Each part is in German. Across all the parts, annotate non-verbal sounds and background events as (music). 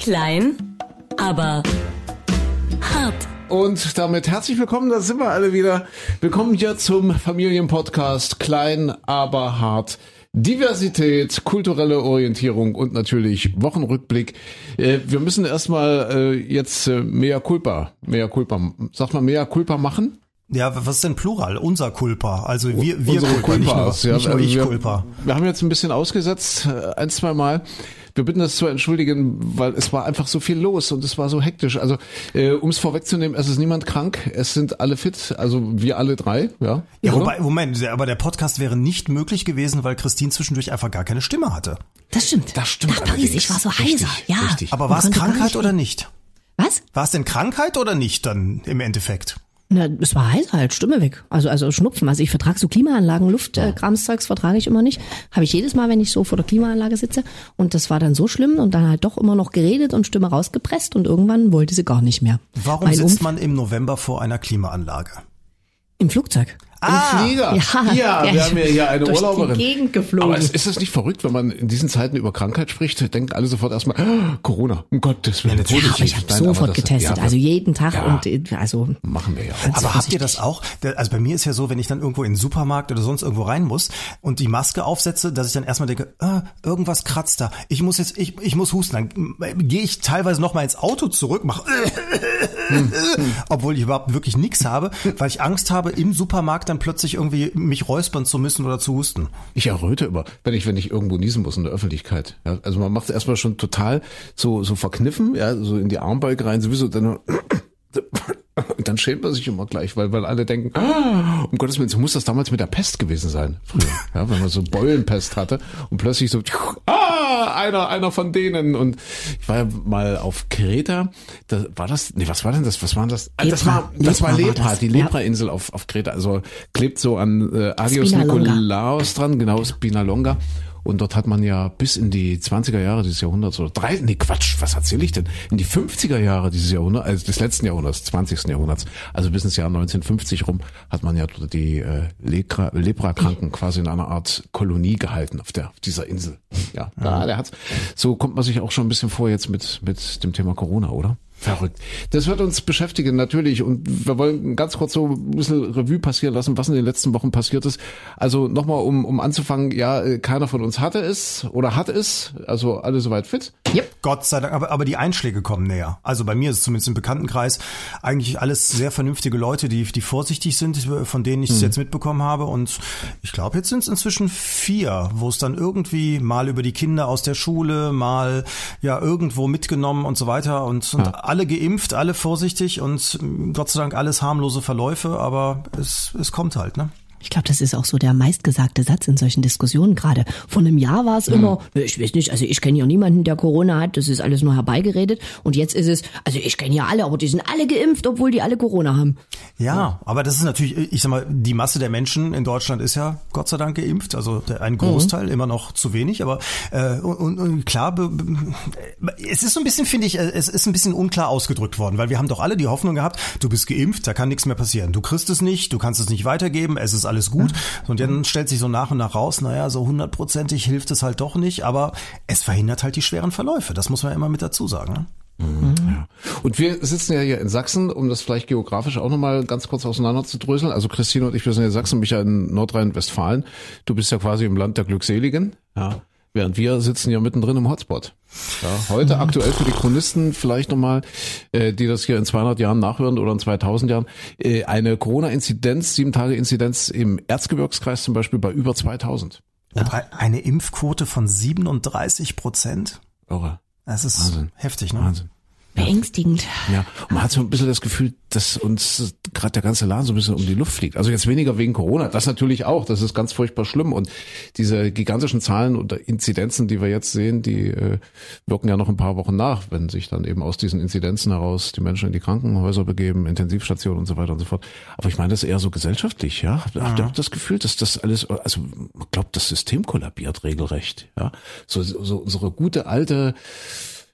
Klein, aber hart. Und damit herzlich willkommen, da sind wir alle wieder. Willkommen hier zum Familienpodcast Klein, aber hart. Diversität, kulturelle Orientierung und natürlich Wochenrückblick. Äh, wir müssen erstmal äh, jetzt äh, mehr Culpa, mehr Culpa, sag mal mehr Culpa machen. Ja, was ist denn Plural? Unser Culpa. Also wir, wir Unsere Culpa, nicht nur, ja. nicht nur ich wir, Culpa. Wir haben jetzt ein bisschen ausgesetzt, ein, zwei Mal. Wir bitten das zu entschuldigen, weil es war einfach so viel los und es war so hektisch. Also, äh, um es vorwegzunehmen, es ist niemand krank, es sind alle fit, also wir alle drei, ja. Ja, Oder? wobei, Moment, aber der Podcast wäre nicht möglich gewesen, weil Christine zwischendurch einfach gar keine Stimme hatte. Das stimmt. Das stimmt Nach Paris, ich war so Richtig, heiser. Ja. richtig. Aber war es Krankheit nicht oder nicht? Was? War es denn Krankheit oder nicht dann im Endeffekt? Na, es war heiß halt, Stimme weg. Also also Schnupfen. Also ich vertrage so Klimaanlagen, Luftkramszeugs äh, Kramszeugs vertrage ich immer nicht. Habe ich jedes Mal, wenn ich so vor der Klimaanlage sitze. Und das war dann so schlimm und dann halt doch immer noch geredet und Stimme rausgepresst und irgendwann wollte sie gar nicht mehr. Warum Mein sitzt Umf- man im November vor einer Klimaanlage? Im Flugzeug. Ah, Flieger. Ja, ja, ja, wir haben ja hier eine durch die Urlauberin. Gegend geflogen. Aber ist das nicht verrückt, wenn man in diesen Zeiten über Krankheit spricht, denken alle sofort erstmal, ah, Corona, um Gottes Willen. ja, aber ich habe sofort das- getestet. ja, also jeden Tag ja. und äh, also machen wir ja. Aber habt ihr das auch? Also bei mir ist ja so, wenn ich dann irgendwo in den Supermarkt oder sonst irgendwo rein muss und die Maske aufsetze, dass ich dann erstmal denke, ah, irgendwas kratzt da. Ich muss jetzt, ich, ich muss husten. Dann äh, gehe ich teilweise noch mal ins Auto zurück, mache, (laughs) obwohl ich überhaupt wirklich nichts habe, weil ich Angst habe, im Supermarkt dann plötzlich irgendwie mich räuspern zu müssen oder zu husten. Ich erröte immer, wenn ich, wenn ich irgendwo niesen muss in der Öffentlichkeit. Ja, also man macht es erstmal schon total so, so verkniffen, ja, so in die Armbeuge rein, sowieso dann, (clears throat) und dann schämt man sich immer gleich, weil, weil alle denken, ah, um Gottes Willen, so muss das damals mit der Pest gewesen sein, früher, (laughs) ja, wenn man so Beulenpest hatte und plötzlich so, ah, einer, einer von denen und ich war ja mal auf Kreta, da war das, nee, was war denn das, was war denn das? Ah, das Lepra. war, das war Lepra war Lepra, das. die. Lepra-Insel auf, auf Kreta, also klebt so an äh, Agios Spinalonga. Nikolaos dran, genau, Spinalonga. Und dort hat man ja bis in die 20er Jahre dieses Jahrhunderts oder drei, nee Quatsch, was erzähle ich denn? In die 50er Jahre dieses Jahrhunderts, also des letzten Jahrhunderts, 20. Jahrhunderts, also bis ins Jahr 1950 rum, hat man ja die äh, Lepra- Leprakranken quasi in einer Art Kolonie gehalten auf der auf dieser Insel. Ja, da, der hat's. So kommt man sich auch schon ein bisschen vor jetzt mit mit dem Thema Corona, oder? Verrückt. Das wird uns beschäftigen, natürlich. Und wir wollen ganz kurz so ein bisschen Revue passieren lassen, was in den letzten Wochen passiert ist. Also nochmal, um, um anzufangen, ja, äh, keiner von uns hatte es oder hat es. Also alle soweit fit. Gott sei Dank, aber, aber die Einschläge kommen näher. Also bei mir ist es zumindest im Bekanntenkreis eigentlich alles sehr vernünftige Leute, die, die vorsichtig sind, von denen ich es jetzt mitbekommen habe. Und ich glaube, jetzt sind es inzwischen vier, wo es dann irgendwie mal über die Kinder aus der Schule, mal ja irgendwo mitgenommen und so weiter. Und, und alle geimpft, alle vorsichtig und mm, Gott sei Dank alles harmlose Verläufe, aber es, es kommt halt, ne? Ich glaube, das ist auch so der meistgesagte Satz in solchen Diskussionen gerade. Vor einem Jahr war es Hm. immer, ich weiß nicht, also ich kenne ja niemanden, der Corona hat, das ist alles nur herbeigeredet. Und jetzt ist es, also ich kenne ja alle, aber die sind alle geimpft, obwohl die alle Corona haben. Ja, aber das ist natürlich, ich sag mal, die Masse der Menschen in Deutschland ist ja Gott sei Dank geimpft, also ein Großteil, immer noch zu wenig, aber äh, und, und, klar, be, be, es ist so ein bisschen, finde ich, es ist ein bisschen unklar ausgedrückt worden, weil wir haben doch alle die Hoffnung gehabt, du bist geimpft, da kann nichts mehr passieren. Du kriegst es nicht, du kannst es nicht weitergeben, es ist alles gut. Und dann stellt sich so nach und nach raus, naja, so hundertprozentig hilft es halt doch nicht, aber es verhindert halt die schweren Verläufe. Das muss man immer mit dazu sagen. Ne? Ja. Und wir sitzen ja hier in Sachsen, um das vielleicht geografisch auch nochmal ganz kurz auseinander zu dröseln. Also Christine und ich, wir sind in Sachsen, mich ja in Nordrhein-Westfalen. Du bist ja quasi im Land der Glückseligen. Ja. Während wir sitzen ja mittendrin im Hotspot. Ja, heute aktuell für die Chronisten vielleicht nochmal, äh, die das hier in 200 Jahren nachhören oder in 2000 Jahren, äh, eine Corona-Inzidenz, sieben Tage Inzidenz im Erzgebirgskreis zum Beispiel bei über 2000. Und ein- eine Impfquote von 37 Prozent. Irre. Das ist Wahnsinn. heftig, ne? Wahnsinn. Beängstigend. Ja, und man hat so ein bisschen das Gefühl, dass uns gerade der ganze Laden so ein bisschen um die Luft fliegt. Also jetzt weniger wegen Corona, das natürlich auch, das ist ganz furchtbar schlimm. Und diese gigantischen Zahlen oder Inzidenzen, die wir jetzt sehen, die äh, wirken ja noch ein paar Wochen nach, wenn sich dann eben aus diesen Inzidenzen heraus die Menschen in die Krankenhäuser begeben, Intensivstationen und so weiter und so fort. Aber ich meine das eher so gesellschaftlich, ja. Habt, habt ihr auch das Gefühl, dass das alles, also man glaubt, das System kollabiert regelrecht, ja. So, so unsere gute alte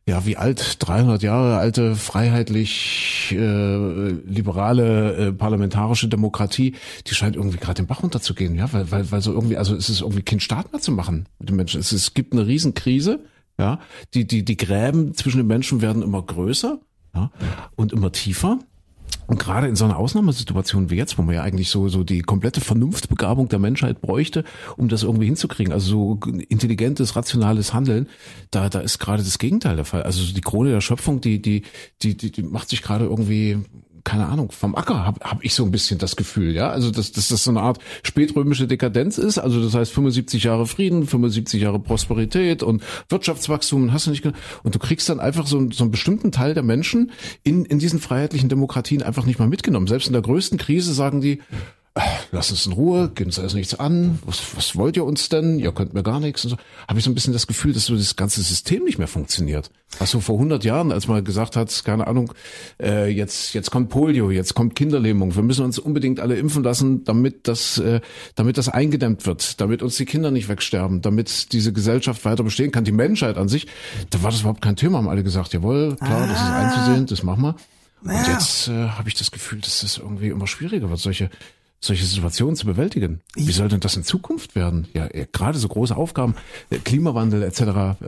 ja, wie alt, 300 Jahre alte, freiheitlich äh, liberale äh, parlamentarische Demokratie, die scheint irgendwie gerade den Bach runterzugehen, ja, weil, weil, weil so irgendwie, also es ist irgendwie kein Staat mehr zu machen mit den Menschen. Es, es gibt eine Riesenkrise, Ja, die, die, die Gräben zwischen den Menschen werden immer größer ja, und immer tiefer. Und gerade in so einer Ausnahmesituation wie jetzt, wo man ja eigentlich so, so die komplette Vernunftbegabung der Menschheit bräuchte, um das irgendwie hinzukriegen, also so intelligentes, rationales Handeln, da, da ist gerade das Gegenteil der Fall. Also die Krone der Schöpfung, die, die, die, die, die macht sich gerade irgendwie keine Ahnung, vom Acker habe hab ich so ein bisschen das Gefühl, ja. Also dass, dass das so eine Art spätrömische Dekadenz ist. Also das heißt 75 Jahre Frieden, 75 Jahre Prosperität und Wirtschaftswachstum, hast du nicht Und du kriegst dann einfach so, so einen bestimmten Teil der Menschen in, in diesen freiheitlichen Demokratien einfach nicht mal mitgenommen. Selbst in der größten Krise sagen die, lass uns in Ruhe, geht uns alles nichts an, was, was wollt ihr uns denn? Ihr könnt mir gar nichts und so. Habe ich so ein bisschen das Gefühl, dass so das ganze System nicht mehr funktioniert. Was so vor 100 Jahren, als man gesagt hat, keine Ahnung, äh, jetzt, jetzt kommt Polio, jetzt kommt Kinderlähmung, wir müssen uns unbedingt alle impfen lassen, damit das, äh, damit das eingedämmt wird, damit uns die Kinder nicht wegsterben, damit diese Gesellschaft weiter bestehen kann, die Menschheit an sich, da war das überhaupt kein Thema, haben alle gesagt, jawohl, klar, ah. das ist ah. einzusehen, das machen wir. Und ja. jetzt äh, habe ich das Gefühl, dass das irgendwie immer schwieriger wird, solche solche Situationen zu bewältigen. Wie soll denn das in Zukunft werden? Ja, gerade so große Aufgaben, äh, Klimawandel etc.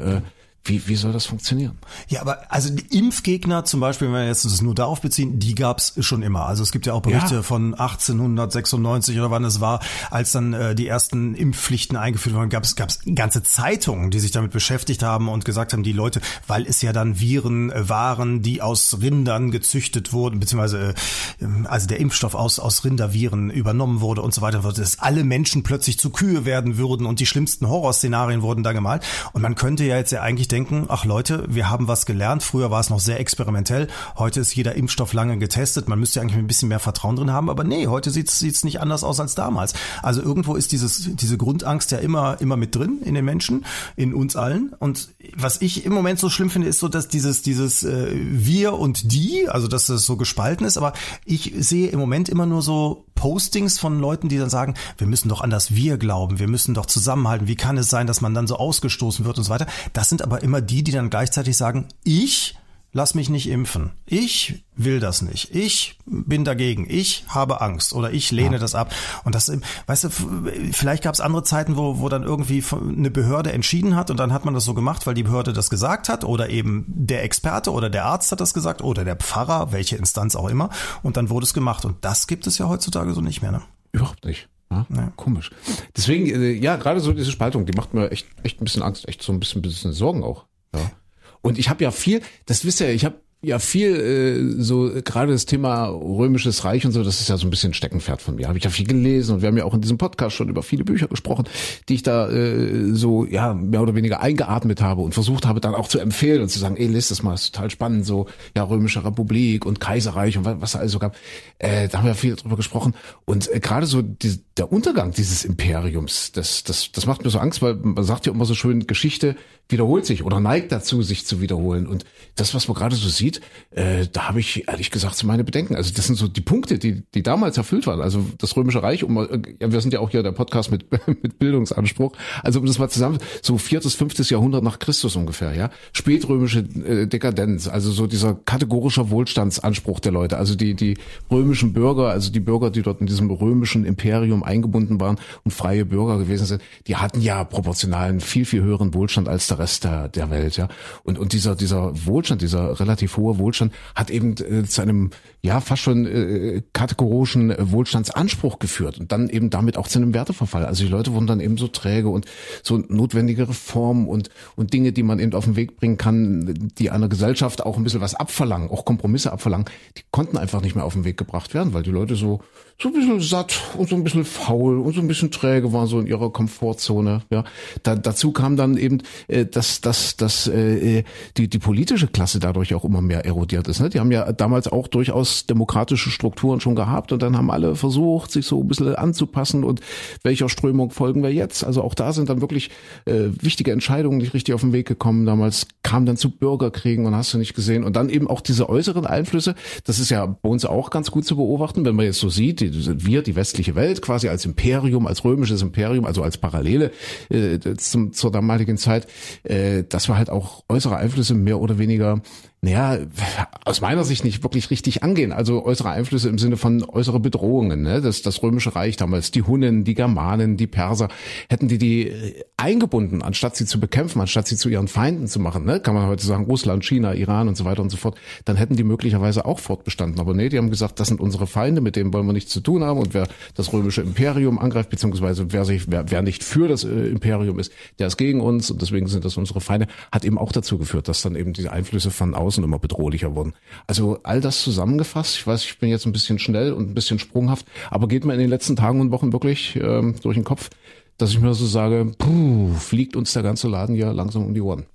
Wie, wie soll das funktionieren? Ja, aber also die Impfgegner zum Beispiel, wenn wir jetzt das nur darauf beziehen, die gab's schon immer. Also es gibt ja auch Berichte ja. von 1896 oder wann es war, als dann äh, die ersten Impfpflichten eingeführt wurden, gab's gab's ganze Zeitungen, die sich damit beschäftigt haben und gesagt haben, die Leute, weil es ja dann Viren äh, waren, die aus Rindern gezüchtet wurden, beziehungsweise äh, also der Impfstoff aus, aus Rinderviren übernommen wurde und so weiter, dass alle Menschen plötzlich zu Kühe werden würden und die schlimmsten Horrorszenarien wurden da gemalt. Und man könnte ja jetzt ja eigentlich denken, denken, ach Leute, wir haben was gelernt. Früher war es noch sehr experimentell. Heute ist jeder Impfstoff lange getestet. Man müsste eigentlich ein bisschen mehr Vertrauen drin haben. Aber nee, heute sieht es nicht anders aus als damals. Also irgendwo ist dieses, diese Grundangst ja immer, immer mit drin in den Menschen, in uns allen. Und was ich im Moment so schlimm finde, ist so, dass dieses, dieses äh, Wir und die, also dass das so gespalten ist. Aber ich sehe im Moment immer nur so Postings von Leuten, die dann sagen, wir müssen doch an das Wir glauben, wir müssen doch zusammenhalten, wie kann es sein, dass man dann so ausgestoßen wird und so weiter. Das sind aber immer die, die dann gleichzeitig sagen, ich lass mich nicht impfen. Ich will das nicht. Ich bin dagegen. Ich habe Angst oder ich lehne ja. das ab. Und das, weißt du, vielleicht gab es andere Zeiten, wo, wo dann irgendwie eine Behörde entschieden hat und dann hat man das so gemacht, weil die Behörde das gesagt hat oder eben der Experte oder der Arzt hat das gesagt oder der Pfarrer, welche Instanz auch immer. Und dann wurde es gemacht. Und das gibt es ja heutzutage so nicht mehr. Ne? Überhaupt nicht. Ja, ja. Komisch. Deswegen, äh, ja, gerade so diese Spaltung, die macht mir echt, echt ein bisschen Angst, echt so ein bisschen, bisschen Sorgen auch. Ja. Und ich habe ja viel, das wisst ihr, ich habe ja viel äh, so gerade das Thema römisches Reich und so, das ist ja so ein bisschen Steckenpferd von mir. Habe ich ja viel gelesen und wir haben ja auch in diesem Podcast schon über viele Bücher gesprochen, die ich da äh, so ja mehr oder weniger eingeatmet habe und versucht habe dann auch zu empfehlen und zu sagen, ey, lest das mal, ist total spannend, so ja römische Republik und Kaiserreich und was, was da alles so gab. Äh, da haben wir viel drüber gesprochen und äh, gerade so die, der Untergang dieses Imperiums, das das das macht mir so Angst, weil man sagt ja immer so schön, Geschichte wiederholt sich oder neigt dazu, sich zu wiederholen. Und das, was man gerade so sieht, äh, da habe ich ehrlich gesagt meine Bedenken. Also das sind so die Punkte, die, die damals erfüllt waren. Also das Römische Reich, um ja, wir sind ja auch hier der Podcast mit, (laughs) mit Bildungsanspruch. Also um das mal zusammen, so viertes, fünftes Jahrhundert nach Christus ungefähr, ja. Spätrömische äh, Dekadenz, also so dieser kategorischer Wohlstandsanspruch der Leute. Also die, die römischen Bürger, also die Bürger, die dort in diesem römischen Imperium eingebunden waren und freie Bürger gewesen sind, die hatten ja proportional einen viel, viel höheren Wohlstand als der Rest der, der Welt, ja. Und, und dieser, dieser Wohlstand, dieser relativ hohe Wohlstand hat eben äh, zu einem, ja, fast schon äh, kategorischen Wohlstandsanspruch geführt und dann eben damit auch zu einem Werteverfall. Also die Leute wurden dann eben so träge und so notwendige Reformen und, und Dinge, die man eben auf den Weg bringen kann, die einer Gesellschaft auch ein bisschen was abverlangen, auch Kompromisse abverlangen, die konnten einfach nicht mehr auf den Weg gebracht werden, weil die Leute so, so ein bisschen satt und so ein bisschen faul und so ein bisschen träge waren so in ihrer Komfortzone. Ja, da, dazu kam dann eben, äh, dass, dass, dass äh, die, die politische Klasse dadurch auch immer mehr erodiert ist. Ne? Die haben ja damals auch durchaus demokratische Strukturen schon gehabt und dann haben alle versucht, sich so ein bisschen anzupassen und welcher Strömung folgen wir jetzt. Also auch da sind dann wirklich äh, wichtige Entscheidungen nicht richtig auf den Weg gekommen. Damals kam dann zu Bürgerkriegen und hast du nicht gesehen. Und dann eben auch diese äußeren Einflüsse. Das ist ja bei uns auch ganz gut zu beobachten, wenn man jetzt so sieht, wir, die westliche Welt, quasi als Imperium, als römisches Imperium, also als Parallele äh, zum, zur damaligen Zeit, äh, dass wir halt auch äußere Einflüsse mehr oder weniger naja, aus meiner Sicht nicht wirklich richtig angehen. Also äußere Einflüsse im Sinne von äußere Bedrohungen. Ne? Das, das Römische Reich damals, die Hunnen, die Germanen, die Perser, hätten die die äh, eingebunden, anstatt sie zu bekämpfen, anstatt sie zu ihren Feinden zu machen. Ne? Kann man heute sagen, Russland, China, Iran und so weiter und so fort. Dann hätten die möglicherweise auch fortbestanden. Aber nee, die haben gesagt, das sind unsere Feinde, mit denen wollen wir nichts zu tun haben. Und wer das Römische Imperium angreift, beziehungsweise wer, sich, wer, wer nicht für das äh, Imperium ist, der ist gegen uns und deswegen sind das unsere Feinde, hat eben auch dazu geführt, dass dann eben diese Einflüsse von außen außen immer bedrohlicher wurden. Also all das zusammengefasst, ich weiß, ich bin jetzt ein bisschen schnell und ein bisschen sprunghaft, aber geht mir in den letzten Tagen und Wochen wirklich ähm, durch den Kopf, dass ich mir so sage, puh, fliegt uns der ganze Laden ja langsam um die Ohren.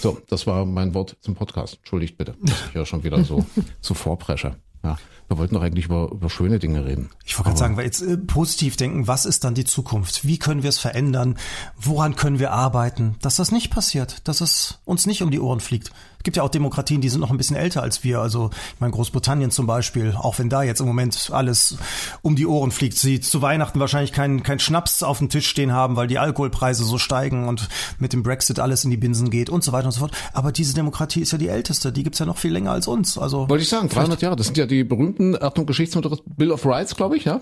So, das war mein Wort zum Podcast. Entschuldigt bitte, dass ich ja schon wieder so, (laughs) so vorpresche. Ja. Wir wollten doch eigentlich über, über schöne Dinge reden. Ich wollte gerade sagen, weil jetzt äh, positiv denken, was ist dann die Zukunft? Wie können wir es verändern? Woran können wir arbeiten? Dass das nicht passiert, dass es uns nicht um die Ohren fliegt. Es gibt ja auch Demokratien, die sind noch ein bisschen älter als wir. Also ich meine Großbritannien zum Beispiel, auch wenn da jetzt im Moment alles um die Ohren fliegt, sie zu Weihnachten wahrscheinlich keinen kein Schnaps auf dem Tisch stehen haben, weil die Alkoholpreise so steigen und mit dem Brexit alles in die Binsen geht und so weiter und so fort. Aber diese Demokratie ist ja die älteste, die gibt's ja noch viel länger als uns. Also wollte ich sagen, 300 Jahre. Das sind ja die berühmten Achtung Geschichtsmutter Bill of Rights, glaube ich, ja.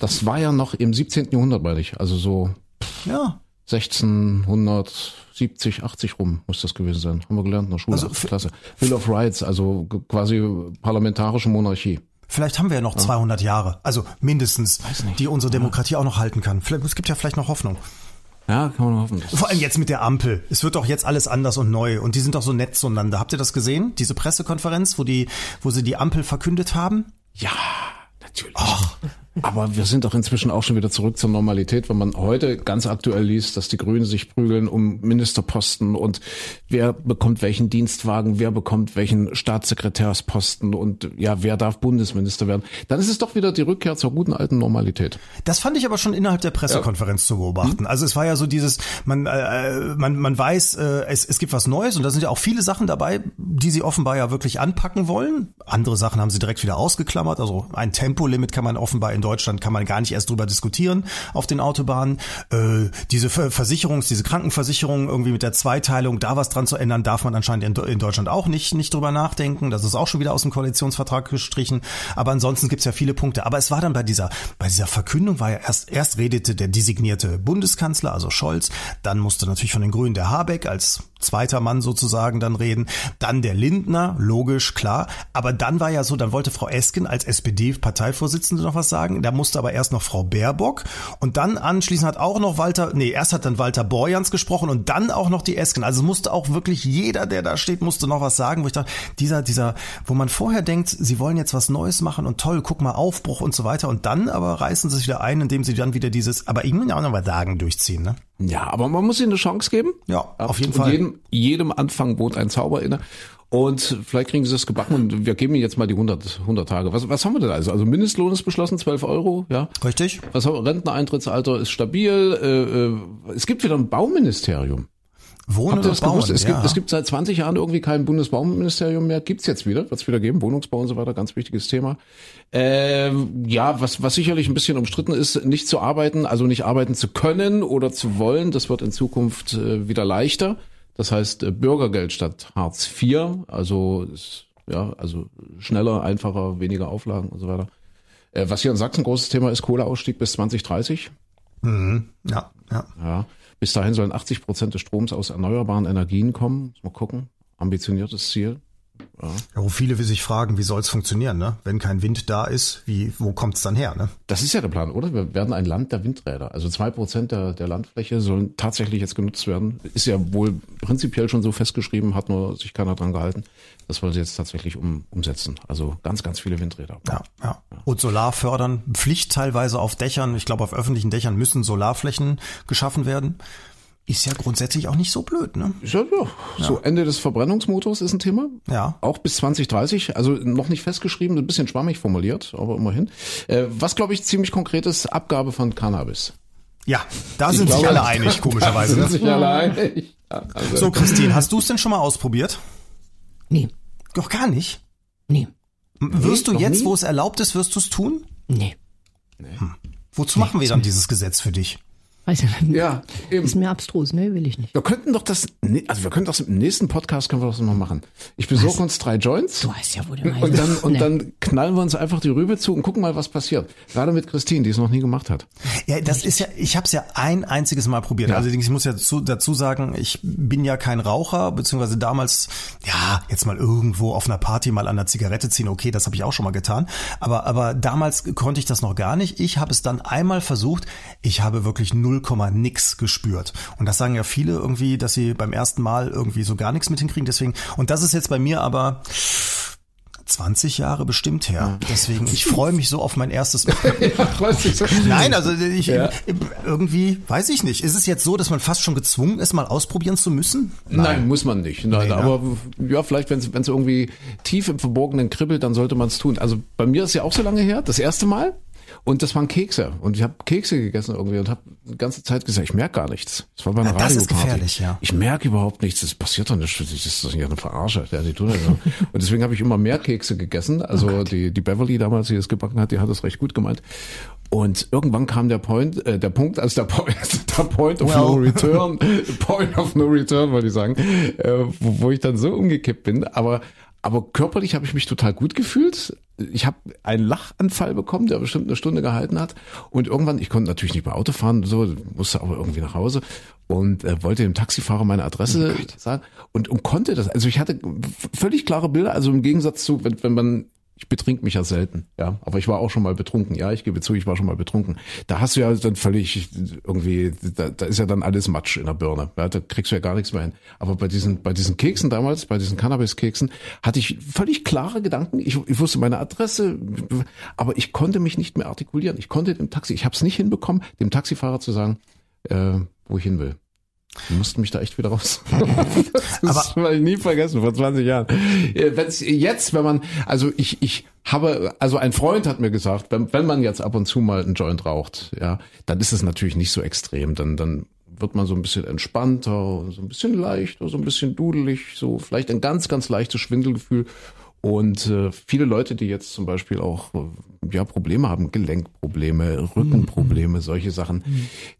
Das war ja noch im 17. Jahrhundert, meine ich. Also so. Ja. 1670, 80 rum muss das gewesen sein. Haben wir gelernt in der Schule. Also, Klasse. Bill of Rights, also quasi parlamentarische Monarchie. Vielleicht haben wir ja noch ja. 200 Jahre, also mindestens, die unsere Demokratie ja. auch noch halten kann. Vielleicht, es gibt ja vielleicht noch Hoffnung. Ja, kann man hoffen. Vor allem jetzt mit der Ampel. Es wird doch jetzt alles anders und neu. Und die sind doch so nett zueinander. Habt ihr das gesehen? Diese Pressekonferenz, wo die, wo sie die Ampel verkündet haben? Ja, natürlich. Ach. Aber wir sind doch inzwischen auch schon wieder zurück zur Normalität, wenn man heute ganz aktuell liest, dass die Grünen sich prügeln um Ministerposten und wer bekommt welchen Dienstwagen, wer bekommt welchen Staatssekretärsposten und ja, wer darf Bundesminister werden. Dann ist es doch wieder die Rückkehr zur guten alten Normalität. Das fand ich aber schon innerhalb der Pressekonferenz ja. zu beobachten. Also es war ja so dieses, man, äh, man, man weiß, äh, es, es gibt was Neues und da sind ja auch viele Sachen dabei, die sie offenbar ja wirklich anpacken wollen. Andere Sachen haben sie direkt wieder ausgeklammert. Also ein Tempolimit kann man offenbar in Deutschland kann man gar nicht erst drüber diskutieren auf den Autobahnen. Äh, diese Versicherungs, diese Krankenversicherung irgendwie mit der Zweiteilung, da was dran zu ändern, darf man anscheinend in, in Deutschland auch nicht, nicht drüber nachdenken. Das ist auch schon wieder aus dem Koalitionsvertrag gestrichen. Aber ansonsten gibt's ja viele Punkte. Aber es war dann bei dieser, bei dieser Verkündung war ja erst, erst redete der designierte Bundeskanzler, also Scholz. Dann musste natürlich von den Grünen der Habeck als zweiter Mann sozusagen dann reden. Dann der Lindner, logisch, klar. Aber dann war ja so, dann wollte Frau Esken als SPD-Parteivorsitzende noch was sagen. Da musste aber erst noch Frau Baerbock. Und dann anschließend hat auch noch Walter, nee, erst hat dann Walter Borjans gesprochen und dann auch noch die Esken. Also musste auch wirklich jeder, der da steht, musste noch was sagen, wo ich dachte, dieser, dieser, wo man vorher denkt, sie wollen jetzt was Neues machen und toll, guck mal, Aufbruch und so weiter. Und dann aber reißen sie sich wieder ein, indem sie dann wieder dieses, aber will auch noch was sagen, durchziehen, ne? Ja, aber man muss ihnen eine Chance geben. Ja, auf jeden Fall. Jedem, jedem Anfang wohnt ein Zauber inne. Und vielleicht kriegen sie es gebacken und wir geben ihnen jetzt mal die 100, 100 Tage. Was, was haben wir denn also? Also Mindestlohn ist beschlossen, 12 Euro, ja. Richtig. Was haben wir? Renteneintrittsalter ist stabil. Äh, äh, es gibt wieder ein Bauministerium. Wohnen das bauen, gewusst? Es, ja. gibt, es gibt seit 20 Jahren irgendwie kein Bundesbauministerium mehr. Gibt's jetzt wieder, wird's wieder geben. Wohnungsbau und so weiter, ganz wichtiges Thema. Ähm, ja, was, was sicherlich ein bisschen umstritten ist, nicht zu arbeiten, also nicht arbeiten zu können oder zu wollen, das wird in Zukunft äh, wieder leichter. Das heißt äh, Bürgergeld statt Hartz IV, also ja, also schneller, einfacher, weniger Auflagen und so weiter. Äh, was hier in Sachsen großes Thema ist, Kohleausstieg bis 2030. Mhm. Ja, ja. ja. Bis dahin sollen 80 Prozent des Stroms aus erneuerbaren Energien kommen. Mal gucken. Ambitioniertes Ziel. Ja. wo viele sich fragen, wie soll es funktionieren, ne? Wenn kein Wind da ist, wie, wo kommt es dann her, ne? Das ist ja der Plan, oder? Wir werden ein Land der Windräder. Also zwei Prozent der, der Landfläche sollen tatsächlich jetzt genutzt werden. Ist ja wohl prinzipiell schon so festgeschrieben, hat nur sich keiner dran gehalten. Das wollen sie jetzt tatsächlich um, umsetzen. Also ganz, ganz viele Windräder. Ja, ja. Und Solar fördern, Pflicht teilweise auf Dächern. Ich glaube, auf öffentlichen Dächern müssen Solarflächen geschaffen werden. Ist ja grundsätzlich auch nicht so blöd, ne? Ja, ja. So Ende des Verbrennungsmotors ist ein Thema. Ja. Auch bis 2030, also noch nicht festgeschrieben, ein bisschen schwammig formuliert, aber immerhin. Äh, was glaube ich ziemlich konkret ist, Abgabe von Cannabis. Ja, da sind glaube, sich alle einig, komischerweise. Da sind sich alle einig. Also. So, Christine, hast du es denn schon mal ausprobiert? Nee. Doch gar nicht? Nee. Wirst nee, du jetzt, nie? wo es erlaubt ist, wirst du es tun? Nee. Hm. Wozu nee, machen wir dann dieses Gesetz für dich? Weiß ich nicht. Ja, eben. Ist mir abstrus, ne, will ich nicht. Wir könnten doch das, ne- also wir könnten das im nächsten Podcast können wir das mal machen. Ich besorge uns drei Joints. Du weißt ja, wo der Und dann, und Nee. dann knallen wir uns einfach die Rübe zu und gucken mal, was passiert. Gerade mit Christine, die es noch nie gemacht hat. Ja, das ist ja, ich habe es ja ein einziges Mal probiert. Ja. Also ich muss ja dazu, dazu sagen, ich bin ja kein Raucher, beziehungsweise damals, ja, jetzt mal irgendwo auf einer Party mal an der Zigarette ziehen, okay, das habe ich auch schon mal getan. Aber, aber damals konnte ich das noch gar nicht. Ich habe es dann einmal versucht. Ich habe wirklich 0, nix gespürt. Und das sagen ja viele irgendwie, dass sie beim ersten Mal irgendwie so gar nichts mit hinkriegen. Deswegen, und das ist jetzt bei mir aber 20 Jahre bestimmt her. Deswegen, ich freue mich so auf mein erstes (laughs) Mal. So. Nein, also ich Ja. irgendwie weiß ich nicht. Ist es jetzt so, dass man fast schon gezwungen ist, mal ausprobieren zu müssen? Nein. muss man nicht. Nein, Nee, ne? aber ja, vielleicht, wenn es irgendwie tief im Verborgenen kribbelt, dann sollte man es tun. Also bei mir ist ja auch so lange her, das erste Mal. Und das waren Kekse. Und ich habe Kekse gegessen irgendwie und habe die ganze Zeit gesagt, ich merke gar nichts. Das war bei einer Ja, das ist gefährlich, ja. Ich merke überhaupt nichts. Das passiert doch nicht. Das ist doch nicht eine Verarsche. Ja, die tun das ja. (laughs) Und deswegen habe ich immer mehr Kekse gegessen. Also die, die Beverly damals, die das gebacken hat, die hat das recht gut gemeint. Und irgendwann kam der Point, äh, der Punkt, als der Point, (laughs) der Point of Well. No Return, (laughs) Point of No Return, wollte ich sagen, äh, wo, wo ich dann so umgekippt bin. Aber aber körperlich habe ich mich total gut gefühlt. Ich habe einen Lachanfall bekommen, der bestimmt eine Stunde gehalten hat. Und irgendwann, ich konnte natürlich nicht mehr Auto fahren, so musste aber irgendwie nach Hause und äh, wollte dem Taxifahrer meine Adresse sagen und, und konnte das. Also ich hatte völlig klare Bilder. Also im Gegensatz zu, wenn, wenn man ich betrink mich ja selten, ja. Aber ich war auch schon mal betrunken. Ja, ich gebe zu, ich war schon mal betrunken. Da hast du ja dann völlig irgendwie, da, da ist ja dann alles Matsch in der Birne. Ja, da kriegst du ja gar nichts mehr hin. Aber bei diesen, bei diesen Keksen damals, bei diesen Cannabis-Keksen, hatte ich völlig klare Gedanken. Ich, ich wusste meine Adresse, aber ich konnte mich nicht mehr artikulieren. Ich konnte dem Taxi, ich habe es nicht hinbekommen, dem Taxifahrer zu sagen, äh, wo ich hin will. Die mussten mich da echt wieder raus. (laughs) das (laughs) werde ich nie vergessen, vor 20 Jahren. Äh, Wenn's jetzt, wenn man, also ich, ich habe, also ein Freund hat mir gesagt, wenn, wenn man jetzt ab und zu mal einen Joint raucht, ja, dann ist es natürlich nicht so extrem, dann, dann wird man so ein bisschen entspannter, so ein bisschen leichter, so ein bisschen dudelig, so vielleicht ein ganz, ganz leichtes Schwindelgefühl. Und äh, viele Leute, die jetzt zum Beispiel auch äh, ja Probleme haben, Gelenkprobleme, Rückenprobleme, solche Sachen,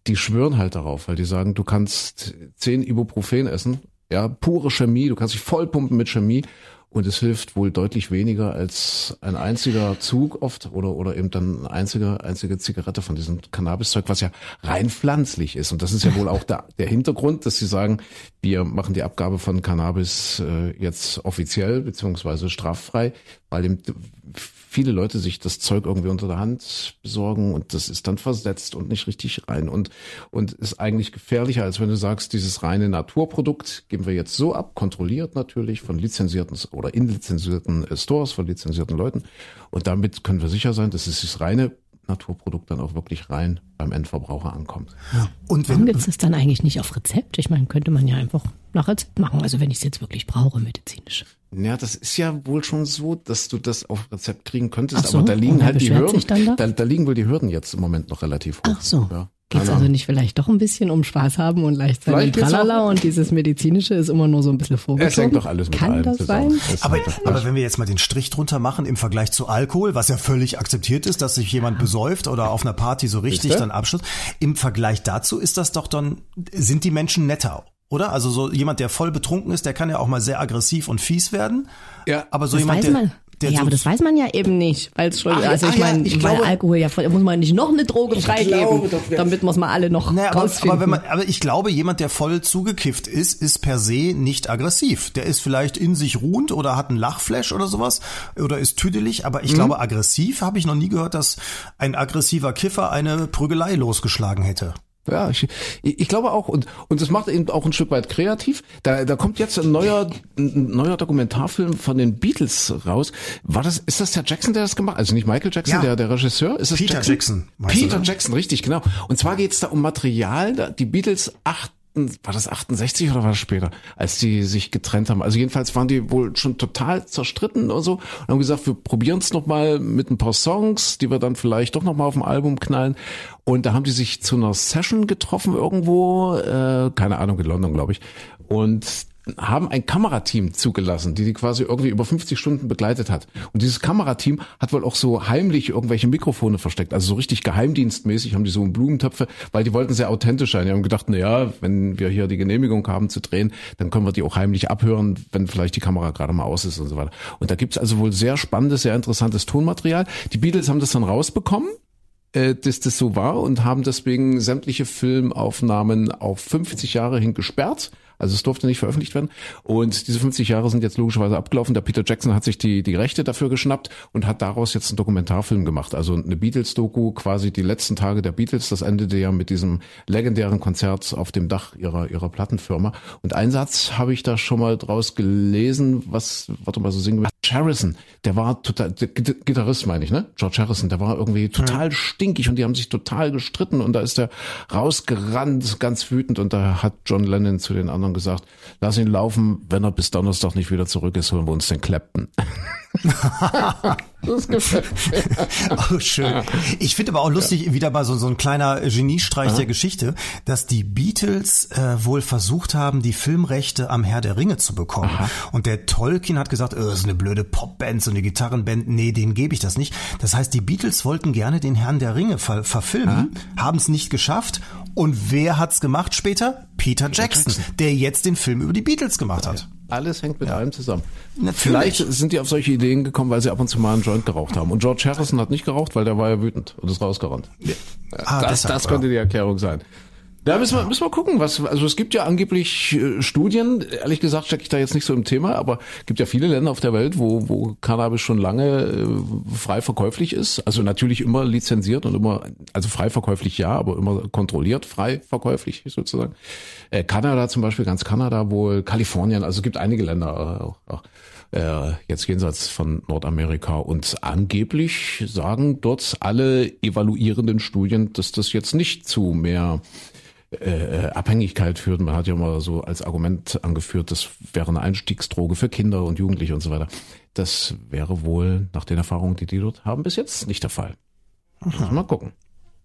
die schwören halt darauf, weil die sagen, du kannst zehn Ibuprofen essen, ja, pure Chemie, du kannst dich vollpumpen mit Chemie und es hilft wohl deutlich weniger als ein einziger Zug oft oder oder eben dann eine einzige einzige Zigarette von diesem Cannabiszeug, was ja rein pflanzlich ist. Und das ist ja wohl auch der, (laughs) der Hintergrund, dass sie sagen, wir machen die Abgabe von Cannabis äh, jetzt offiziell beziehungsweise straffrei, weil eben viele Leute sich das Zeug irgendwie unter der Hand besorgen und das ist dann versetzt und nicht richtig rein und und ist eigentlich gefährlicher, als wenn du sagst, dieses reine Naturprodukt geben wir jetzt so ab, kontrolliert natürlich von lizenzierten oder inlizenzierten äh, Stores, von lizenzierten Leuten und damit können wir sicher sein, dass es das reine Naturprodukt dann auch wirklich rein beim Endverbraucher ankommt. Und Warum wenn, gibt's das dann eigentlich nicht auf Rezept? Ich meine, könnte man ja einfach nach Rezept machen. Also wenn ich es jetzt wirklich brauche, medizinisch. Ja, das ist ja wohl schon so, dass du das auf Rezept kriegen könntest, so, aber da liegen halt die Hürden. sich dann da? Da, da liegen wohl die Hürden jetzt im Moment noch relativ hoch. Ach so. Ja. Geht's Keine also nicht vielleicht doch ein bisschen um Spaß haben und leicht sein und tralala und dieses medizinische ist immer nur so ein bisschen Es vorgeschoben? hängt doch alles mit Kann allem das zusammen. sein? Das aber, wenn wir jetzt mal den Strich drunter machen im Vergleich zu Alkohol, was ja völlig akzeptiert ist, dass sich jemand besäuft oder auf einer Party so richtig Siehste? dann abschluss, im Vergleich dazu ist das doch dann, sind die Menschen netter. Oder? Also so jemand, der voll betrunken ist, der kann ja auch mal sehr aggressiv und fies werden. Ja, aber so Das jemand, weiß der, man. der ja, so, aber das weiß man ja eben nicht, weil es schon, Ach, also ich ja, meine, ich weil glaube- Alkohol ja, da muss man nicht noch eine Droge freigeben, glaube doch, damit wir es mal alle noch Naja, aber, rausfinden. aber, wenn man, aber ich glaube, jemand, der voll zugekifft ist, ist per se nicht aggressiv. Der ist vielleicht in sich ruhend oder hat einen Lachflash oder sowas oder ist tüdelig, aber Mhm. ich glaube, aggressiv habe ich noch nie gehört, dass ein aggressiver Kiffer eine Prügelei losgeschlagen hätte. Ja, ich, ich glaube auch und und das macht eben auch ein Stück weit kreativ. Da da kommt jetzt ein neuer ein neuer Dokumentarfilm von den Beatles raus. War das ist das der Jackson, der das gemacht? Also nicht Michael Jackson, Ja. der der Regisseur, ist das Peter Jackson? Jackson, meinst du, Peter ne? Jackson, richtig, genau. Und zwar geht's da um Material, da- die Beatles acht war das 68 oder war das später, als die sich getrennt haben? Also jedenfalls waren die wohl schon total zerstritten oder so und haben gesagt, wir probieren es nochmal mit ein paar Songs, die wir dann vielleicht doch nochmal auf dem Album knallen. Und da haben die sich zu einer Session getroffen irgendwo, äh, keine Ahnung, in London, glaube ich. Und haben ein Kamerateam zugelassen, die die quasi irgendwie über 50 Stunden begleitet hat. Und dieses Kamerateam hat wohl auch so heimlich irgendwelche Mikrofone versteckt, also so richtig geheimdienstmäßig haben die so Blumentöpfe, weil die wollten sehr authentisch sein. Die haben gedacht, na ja, wenn wir hier die Genehmigung haben zu drehen, dann können wir die auch heimlich abhören, wenn vielleicht die Kamera gerade mal aus ist und so weiter. Und da gibt's also wohl sehr spannendes, sehr interessantes Tonmaterial. Die Beatles haben das dann rausbekommen äh, dass das so war und haben deswegen sämtliche Filmaufnahmen auf 50 Jahre hin gesperrt also es durfte nicht veröffentlicht werden. Und diese 50 Jahre sind jetzt logischerweise abgelaufen. Der Peter Jackson hat sich die, die Rechte dafür geschnappt und hat daraus jetzt einen Dokumentarfilm gemacht. Also eine Beatles-Doku, quasi die letzten Tage der Beatles. Das endete ja mit diesem legendären Konzert auf dem Dach ihrer, ihrer Plattenfirma. Und einen Satz habe ich da schon mal draus gelesen, was, warte mal, so singen wir. Harrison, der war total, der Gitarrist meine ich, ne? George Harrison, der war irgendwie total ja. stinkig und die haben sich total gestritten und da ist er rausgerannt, ganz wütend und da hat John Lennon zu den anderen gesagt, lass ihn laufen, wenn er bis Donnerstag nicht wieder zurück ist, holen wir uns den Clapton. Das gefällt mir. Oh, schön. Ich finde aber auch lustig, ja. wieder mal so, so ein kleiner Geniestreich Aha. der Geschichte, dass die Beatles äh, wohl versucht haben, die Filmrechte am Herr der Ringe zu bekommen. Aha. Und der Tolkien hat gesagt, oh, das ist eine blöde Popband, so eine Gitarrenband, nee, denen gebe ich das nicht. Das heißt, die Beatles wollten gerne den Herrn der Ringe ver verfilmen, haben es nicht geschafft. Und wer hat's gemacht später? Peter Jackson, Jackson, der jetzt den Film über die Beatles gemacht hat. Alles hängt mit ja. allem zusammen. Natürlich. Vielleicht sind die auf solche Ideen gekommen, weil sie ab und zu mal einen Joint geraucht haben. Und George Harrison hat nicht geraucht, weil der war ja wütend und ist rausgerannt. Ja. Ah, das, deshalb, das könnte die Erklärung sein. Da müssen wir, müssen wir gucken, was, also es gibt ja angeblich äh, Studien, ehrlich gesagt stecke ich da jetzt nicht so im Thema, aber es gibt ja viele Länder auf der Welt, wo, wo Cannabis schon lange äh, frei verkäuflich ist. Also natürlich immer lizenziert und immer, also frei verkäuflich ja, aber immer kontrolliert frei verkäuflich sozusagen. Äh, Kanada zum Beispiel, ganz Kanada wohl, Kalifornien, also es gibt einige Länder äh, auch, äh, jetzt jenseits von Nordamerika und angeblich sagen dort alle evaluierenden Studien, dass das jetzt nicht zu mehr äh, Abhängigkeit führt. Man hat ja mal so als Argument angeführt, das wäre eine Einstiegsdroge für Kinder und Jugendliche und so weiter. Das wäre wohl nach den Erfahrungen, die die dort haben, bis jetzt nicht der Fall. Mal gucken.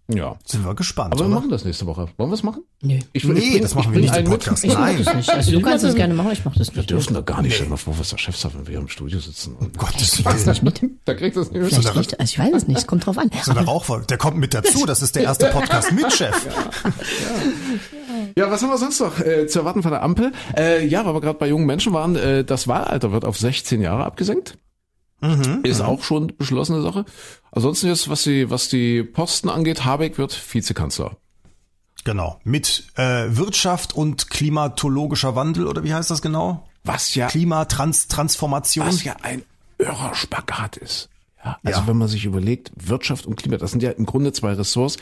Ja. Sind wir gespannt. Aber wir machen das nächste Woche. Wollen wir es machen? Nee. Ich, nee, ich bring, das machen wir nicht im Podcast. Mit. Ich Nein. das nicht. Also du kannst es gerne machen, ich mache das nicht. Wir dürfen da gar nicht. Stellen wir vor, was der Chef sagt, wenn wir im Studio sitzen. Und Gottes Willen. nicht mit. (laughs) Da kriegt das nicht mit. Vielleicht nicht. Also ich weiß es nicht. Es kommt drauf an. So der Rauchfolge. Der kommt mit dazu. Das ist der erste Podcast mit Chef. Ja. (laughs) ja. ja was haben wir sonst noch äh, zu erwarten von der Ampel? Äh, ja, weil wir gerade bei jungen Menschen waren, äh, das Wahlalter wird auf 16 Jahre abgesenkt. Mhm, ist mhm. auch schon beschlossene Sache. Ansonsten jetzt, was die, was die Posten angeht, Habeck wird Vizekanzler. Genau. Mit äh, Wirtschaft und klimatologischer Wandel, oder wie heißt das genau? Was ja. Klimatransformation. Was ja ein irrer Spagat ist. Ja, also ja. wenn man sich überlegt, Wirtschaft und Klima, das sind ja im Grunde zwei Ressorts,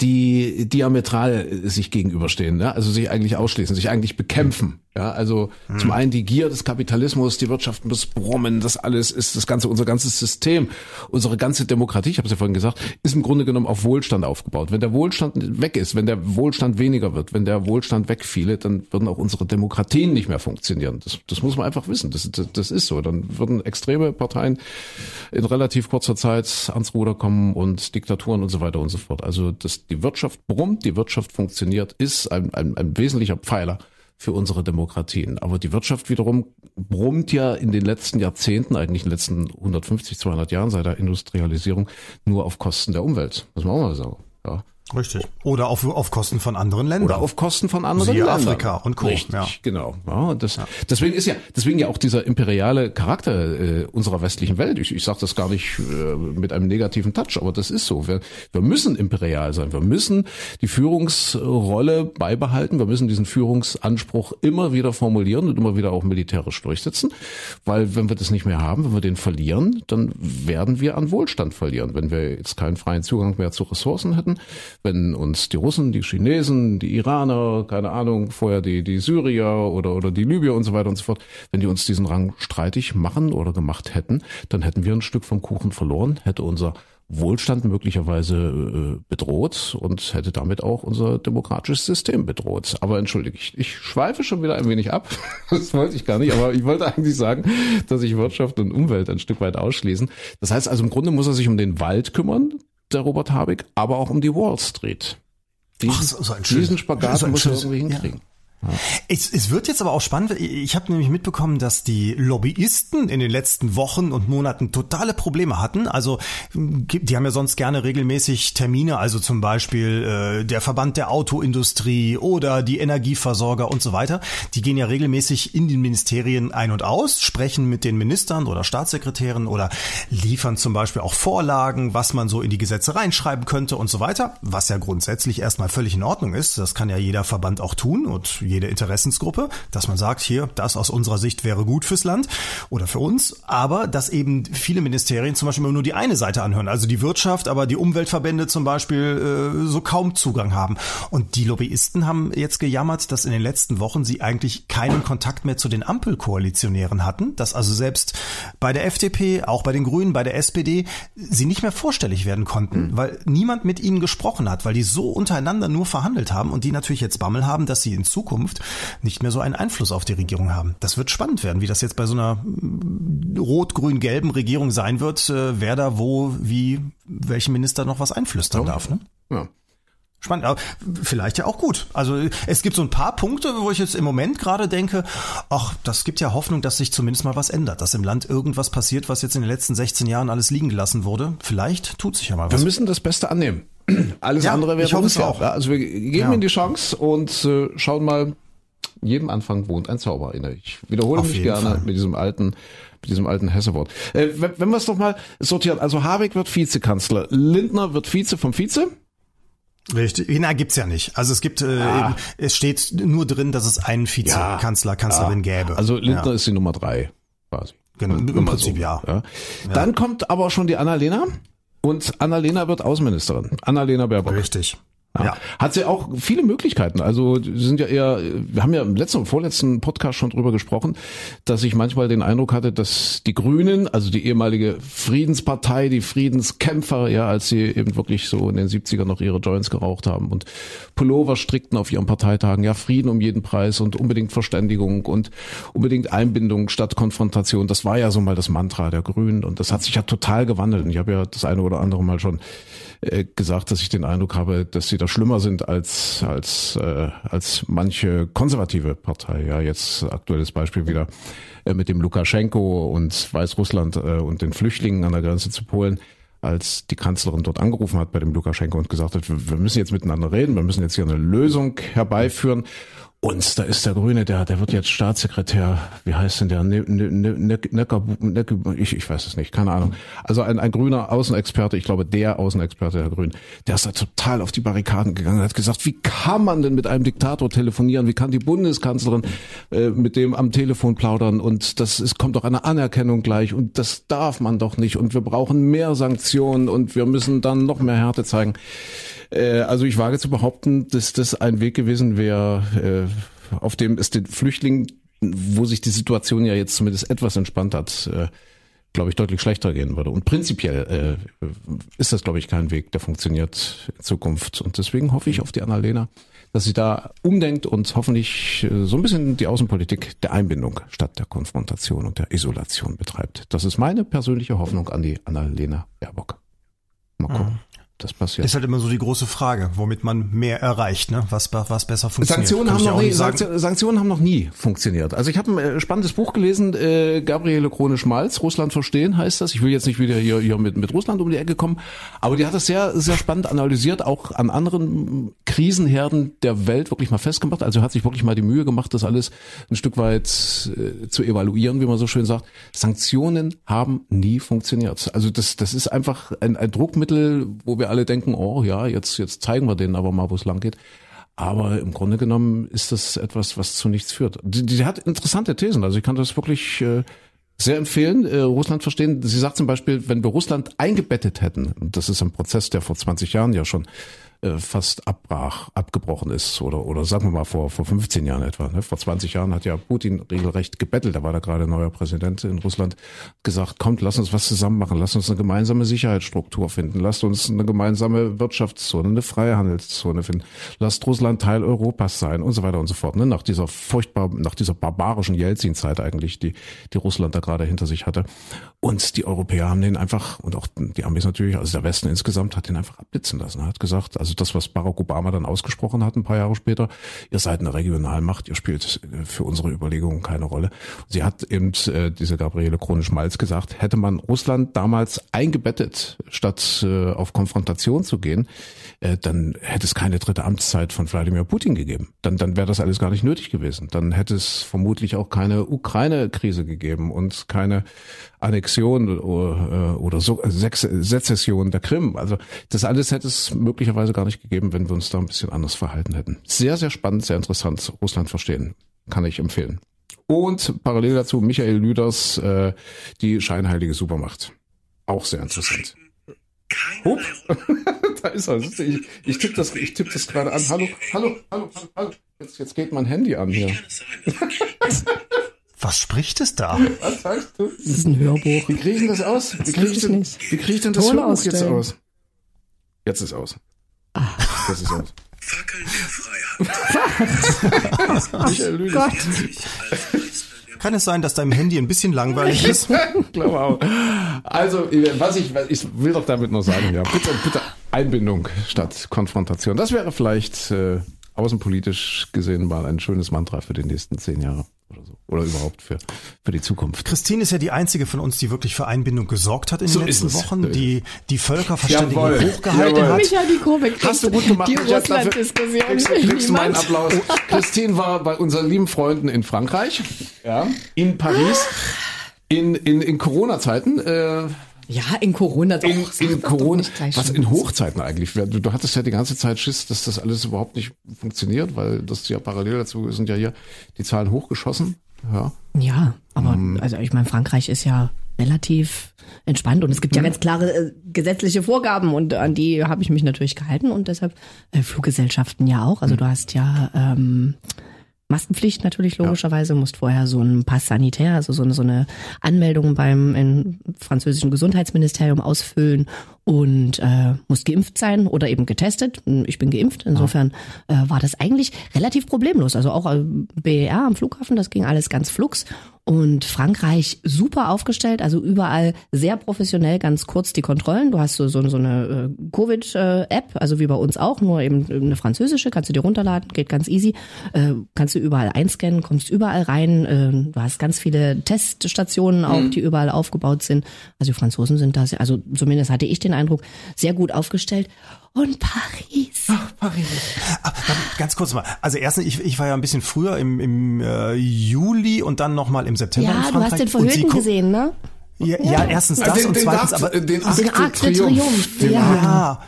die diametral sich gegenüberstehen, ne? also sich eigentlich ausschließen, sich eigentlich bekämpfen. Ja, also hm. zum einen die Gier des Kapitalismus, die Wirtschaft muss brummen, das alles ist das ganze, unser ganzes System, unsere ganze Demokratie, ich habe es ja vorhin gesagt, ist im Grunde genommen auf Wohlstand aufgebaut. Wenn der Wohlstand weg ist, wenn der Wohlstand weniger wird, wenn der Wohlstand wegfiele, dann würden auch unsere Demokratien nicht mehr funktionieren. Das, das muss man einfach wissen. Das, das, das ist so. Dann würden extreme Parteien in relativ kurzer Zeit ans Ruder kommen und Diktaturen und so weiter und so fort. Also dass die Wirtschaft brummt, die Wirtschaft funktioniert, ist ein, ein, ein wesentlicher Pfeiler für unsere Demokratien. Aber die Wirtschaft wiederum brummt ja in den letzten Jahrzehnten, eigentlich in den letzten 150, 200 Jahren seit der Industrialisierung, nur auf Kosten der Umwelt. Muss man auch mal sagen. Ja. Richtig. Oder auf, auf Kosten von anderen Ländern. Oder auf Kosten von anderen Siehe Ländern. Afrika und Co. Richtig, ja. genau. Ja, das, ja. Deswegen ist ja, deswegen ja auch dieser imperiale Charakter äh, unserer westlichen Welt. Ich, ich sage das gar nicht äh, mit einem negativen Touch, aber das ist so. Wir, wir müssen imperial sein. Wir müssen die Führungsrolle beibehalten. Wir müssen diesen Führungsanspruch immer wieder formulieren und immer wieder auch militärisch durchsetzen. Weil wenn wir das nicht mehr haben, wenn wir den verlieren, dann werden wir an Wohlstand verlieren. Wenn wir jetzt keinen freien Zugang mehr zu Ressourcen hätten, wenn uns die Russen, die Chinesen, die Iraner, keine Ahnung, vorher die, die Syrier oder, oder die Libyer und so weiter und so fort, wenn die uns diesen Rang streitig machen oder gemacht hätten, dann hätten wir ein Stück vom Kuchen verloren, hätte unser Wohlstand möglicherweise äh, bedroht und hätte damit auch unser demokratisches System bedroht. Aber entschuldige, ich, ich schweife schon wieder ein wenig ab. (laughs) Das wollte ich gar nicht, aber ich wollte eigentlich sagen, dass sich Wirtschaft und Umwelt ein Stück weit ausschließen. Das heißt also im Grunde muss er sich um den Wald kümmern, der Robert Habeck, aber auch um die Wall Street. Diesen, Ach, so, so ein diesen Spagat so muss er irgendwie hinkriegen. Es, es wird jetzt aber auch spannend. Ich habe nämlich mitbekommen, dass die Lobbyisten in den letzten Wochen und Monaten totale Probleme hatten. Also die haben ja sonst gerne regelmäßig Termine, also zum Beispiel äh, der Verband der Autoindustrie oder die Energieversorger und so weiter. Die gehen ja regelmäßig in den Ministerien ein und aus, sprechen mit den Ministern oder Staatssekretären oder liefern zum Beispiel auch Vorlagen, was man so in die Gesetze reinschreiben könnte und so weiter. Was ja grundsätzlich erstmal völlig in Ordnung ist. Das kann ja jeder Verband auch tun und jede Interessensgruppe, dass man sagt, hier, das aus unserer Sicht wäre gut fürs Land oder für uns, aber dass eben viele Ministerien zum Beispiel nur die eine Seite anhören, also die Wirtschaft, aber die Umweltverbände zum Beispiel äh, so kaum Zugang haben. Und die Lobbyisten haben jetzt gejammert, dass in den letzten Wochen sie eigentlich keinen Kontakt mehr zu den Ampelkoalitionären hatten, dass also selbst bei der FDP, auch bei den Grünen, bei der SPD, sie nicht mehr vorstellig werden konnten, mhm. weil niemand mit ihnen gesprochen hat, weil die so untereinander nur verhandelt haben und die natürlich jetzt Bammel haben, dass sie in Zukunft Zukunft nicht mehr so einen Einfluss auf die Regierung haben. Das wird spannend werden, wie das jetzt bei so einer rot-grün-gelben Regierung sein wird, äh, wer da wo, wie, welchen Minister noch was einflüstern ja. darf. Ne? Ja. Spannend, aber vielleicht ja auch gut. Also es gibt so ein paar Punkte, wo ich jetzt im Moment gerade denke, ach, das gibt ja Hoffnung, dass sich zumindest mal was ändert, dass im Land irgendwas passiert, was jetzt in den letzten 16 Jahren alles liegen gelassen wurde. Vielleicht tut sich ja mal was. Wir müssen das Beste annehmen. Alles ja, andere wäre ich hoffe auch. Also wir geben ja. ihm die Chance und äh, schauen mal, jedem Anfang wohnt ein Zauber inne. Ich wiederhole Auf mich gerne Fall. mit diesem alten mit diesem alten Hessewort. Äh, wenn, wenn wir es doch mal sortieren, also Habeck wird Vizekanzler, Lindner wird Vize vom Vize. Richtig, na gibt's ja nicht. Also es gibt, äh, ah. es steht nur drin, dass es einen Vizekanzler, ja. Kanzlerin ja. gäbe. Also Lindner ja. ist die Nummer drei, quasi. Genau, im Prinzip so. ja. ja. Dann kommt aber schon die Annalena und Annalena wird Außenministerin. Annalena Baerbock. Richtig. Ja. ja. Hat sie auch viele Möglichkeiten. Also sind ja eher, wir haben ja im letzten und vorletzten Podcast schon drüber gesprochen, dass ich manchmal den Eindruck hatte, dass die Grünen, also die ehemalige Friedenspartei, die Friedenskämpfer, ja, als sie eben wirklich so in den 70er noch ihre Joints geraucht haben und Pullover strickten auf ihren Parteitagen, ja, Frieden um jeden Preis und unbedingt Verständigung und unbedingt Einbindung statt Konfrontation. Das war ja so mal das Mantra der Grünen und das hat sich ja total gewandelt. Und ich habe ja das eine oder andere Mal schon äh, gesagt, dass ich den Eindruck habe, dass sie da schlimmer sind als als äh, als manche konservative Partei. Ja, jetzt aktuelles Beispiel wieder äh, mit dem Lukaschenko und Weißrussland äh, und den Flüchtlingen an der Grenze zu Polen als die Kanzlerin dort angerufen hat bei dem Lukaschenko und gesagt hat, wir müssen jetzt miteinander reden, wir müssen jetzt hier eine Lösung herbeiführen. Und da ist der Grüne, der, der wird jetzt Staatssekretär, wie heißt denn der? Ne, ne, ne, Necker, Necker, ich, ich weiß es nicht, keine Ahnung. Also ein, ein grüner Außenexperte, ich glaube der Außenexperte, der Grün, der ist da total auf die Barrikaden gegangen und hat gesagt, wie kann man denn mit einem Diktator telefonieren? Wie kann die Bundeskanzlerin äh, mit dem am Telefon plaudern? Und das ist, kommt doch eine Anerkennung gleich und das darf man doch nicht. Und wir brauchen mehr Sanktionen und wir müssen dann noch mehr Härte zeigen. Äh, also ich wage zu behaupten, dass das ein Weg gewesen wäre, äh, auf dem es den Flüchtlingen, wo sich die Situation ja jetzt zumindest etwas entspannt hat, äh, glaube ich, deutlich schlechter gehen würde. Und prinzipiell ist das, glaube ich, kein Weg, der funktioniert in Zukunft. Und deswegen hoffe ich auf die Annalena, dass sie da umdenkt und hoffentlich so ein bisschen die Außenpolitik der Einbindung statt der Konfrontation und der Isolation betreibt. Das ist meine persönliche Hoffnung an die Annalena Baerbock. Mal gucken. Das passiert. Ist halt immer so die große Frage, womit man mehr erreicht, ne? was, was besser funktioniert. Sanktionen haben, noch nie, Sanktionen haben noch nie funktioniert. Also ich habe ein äh, spannendes Buch gelesen, äh, Gabriele Krone-Schmalz, Russland verstehen heißt das. Ich will jetzt nicht wieder hier, hier mit, mit Russland um die Ecke kommen, aber die hat das sehr, sehr spannend analysiert, auch an anderen Krisenherden der Welt wirklich mal festgemacht. Also hat sich wirklich mal die Mühe gemacht, das alles ein Stück weit äh, zu evaluieren, wie man so schön sagt. Sanktionen haben nie funktioniert. Also das, das ist einfach ein, ein Druckmittel, wo wir alle denken, oh ja, jetzt, jetzt zeigen wir denen aber mal, wo es lang geht. Aber im Grunde genommen ist das etwas, was zu nichts führt. Die hat interessante Thesen. Also ich kann das wirklich äh, sehr empfehlen. Äh, Russland verstehen. Sie sagt zum Beispiel, wenn wir Russland eingebettet hätten, das ist ein Prozess, der vor 20 Jahren ja schon äh, fast abbrach, abgebrochen ist oder oder sagen wir mal vor vor 15 Jahren etwa. Ne? Vor 20 Jahren hat ja Putin regelrecht gebettelt, da war da gerade neuer Präsident in Russland, gesagt, kommt, lass uns was zusammen machen, lass uns eine gemeinsame Sicherheitsstruktur finden, lasst uns eine gemeinsame Wirtschaftszone, eine freie Handelszone finden, lasst Russland Teil Europas sein und so weiter und so fort. Ne? Nach dieser furchtbar, nach dieser barbarischen Jelzin-Zeit eigentlich, die die Russland da gerade hinter sich hatte. Und die Europäer haben den einfach und auch die Amis natürlich, also der Westen insgesamt hat den einfach abblitzen lassen, hat gesagt, also Also das, was Barack Obama dann ausgesprochen hat, ein paar Jahre später, ihr seid eine Regionalmacht, ihr spielt für unsere Überlegungen keine Rolle. Sie hat eben, äh, diese Gabriele Krone-Schmalz gesagt, hätte man Russland damals eingebettet, statt äh, auf Konfrontation zu gehen, äh, dann hätte es keine dritte Amtszeit von Wladimir Putin gegeben. Dann, dann wäre das alles gar nicht nötig gewesen. Dann hätte es vermutlich auch keine Ukraine-Krise gegeben und keine Annexion oder, oder so, Sezession der Krim. Also das alles hätte es möglicherweise gar nicht gegeben, wenn wir uns da ein bisschen anders verhalten hätten. Sehr, sehr spannend, sehr interessant. Russland verstehen. Kann ich empfehlen. Und parallel dazu Michael Lüders, äh, die scheinheilige Supermacht. Auch sehr interessant. Hup. (laughs) da ist er. Ich, ich tippe das, ich tipp das gerade an. Hallo, hallo, hallo, hallo. Jetzt, jetzt geht mein Handy an hier. (laughs) Was spricht es da? Was sagst du? Das ist ein Hörbuch. Wie kriege ich denn das aus? Wie kriege ich, denn, wie krieg ich denn das Ton Hörbuch jetzt ausstellen. aus? Jetzt ist aus. Jetzt ist aus. Fackeln der Freiheit. (laughs) Gott. Kann es sein, dass deinem Handy ein bisschen langweilig ist? Ich (laughs) glaube auch. Also, was ich, was ich will doch damit nur sagen, ja, bitte, bitte Einbindung statt Konfrontation. Das wäre vielleicht äh, außenpolitisch gesehen mal ein schönes Mantra für die nächsten zehn Jahre oder so. Oder überhaupt für, für die Zukunft. Christine ist ja die einzige von uns, die wirklich für Einbindung gesorgt hat in So den letzten. Wochen, die die Völkerverständigung Jawohl. hochgehalten Jawohl. hat. Michael die Kurve Hast du gut gemacht. Die Russland-Diskussion. Kriegst, kriegst du meinen Niemand. Applaus. Christine war bei unseren lieben Freunden in Frankreich, ja, in Paris, in, in, in Corona-Zeiten, äh, Ja, in Corona. Doch, in, in Corona, was in Hochzeiten eigentlich. Du, du hattest ja die ganze Zeit Schiss, dass das alles überhaupt nicht funktioniert, weil das ja parallel dazu sind ja hier die Zahlen hochgeschossen. Ja. Ja, aber Mhm. also ich meine, Frankreich ist ja relativ entspannt und es gibt ja Mhm. ganz klare äh, gesetzliche Vorgaben und an die habe ich mich natürlich gehalten und deshalb äh, Fluggesellschaften ja auch. Also du hast ja ähm, Maskenpflicht natürlich logischerweise, musst vorher so einen Pass sanitär, also so eine, so eine Anmeldung beim französischen Gesundheitsministerium ausfüllen und äh, musst geimpft sein oder eben getestet. Ich bin geimpft, insofern äh, war das eigentlich relativ problemlos. Also auch äh, BER am Flughafen, das ging alles ganz flugs. Und Frankreich super aufgestellt, also überall sehr professionell, ganz kurz die Kontrollen. Du hast so, so, so eine äh, Covid-App, also wie bei uns auch, nur eben eine französische, kannst du dir runterladen, geht ganz easy. Äh, kannst du überall einscannen, kommst überall rein. Äh, du hast ganz viele Teststationen auch, die überall aufgebaut sind. Also die Franzosen sind da, also zumindest hatte ich den Eindruck, sehr gut aufgestellt. Und Paris. Ah, warte, Ganz kurz mal. Also erstens, ich, ich war ja ein bisschen früher im, im äh, Juli und dann nochmal im September in Ja, Frankreich. du hast den gu- gesehen, ne? Ja, ja, erstens das den, und den, zweitens, Akt, aber den Akt, Den de Akt. Triomphe, Den ja. Ja,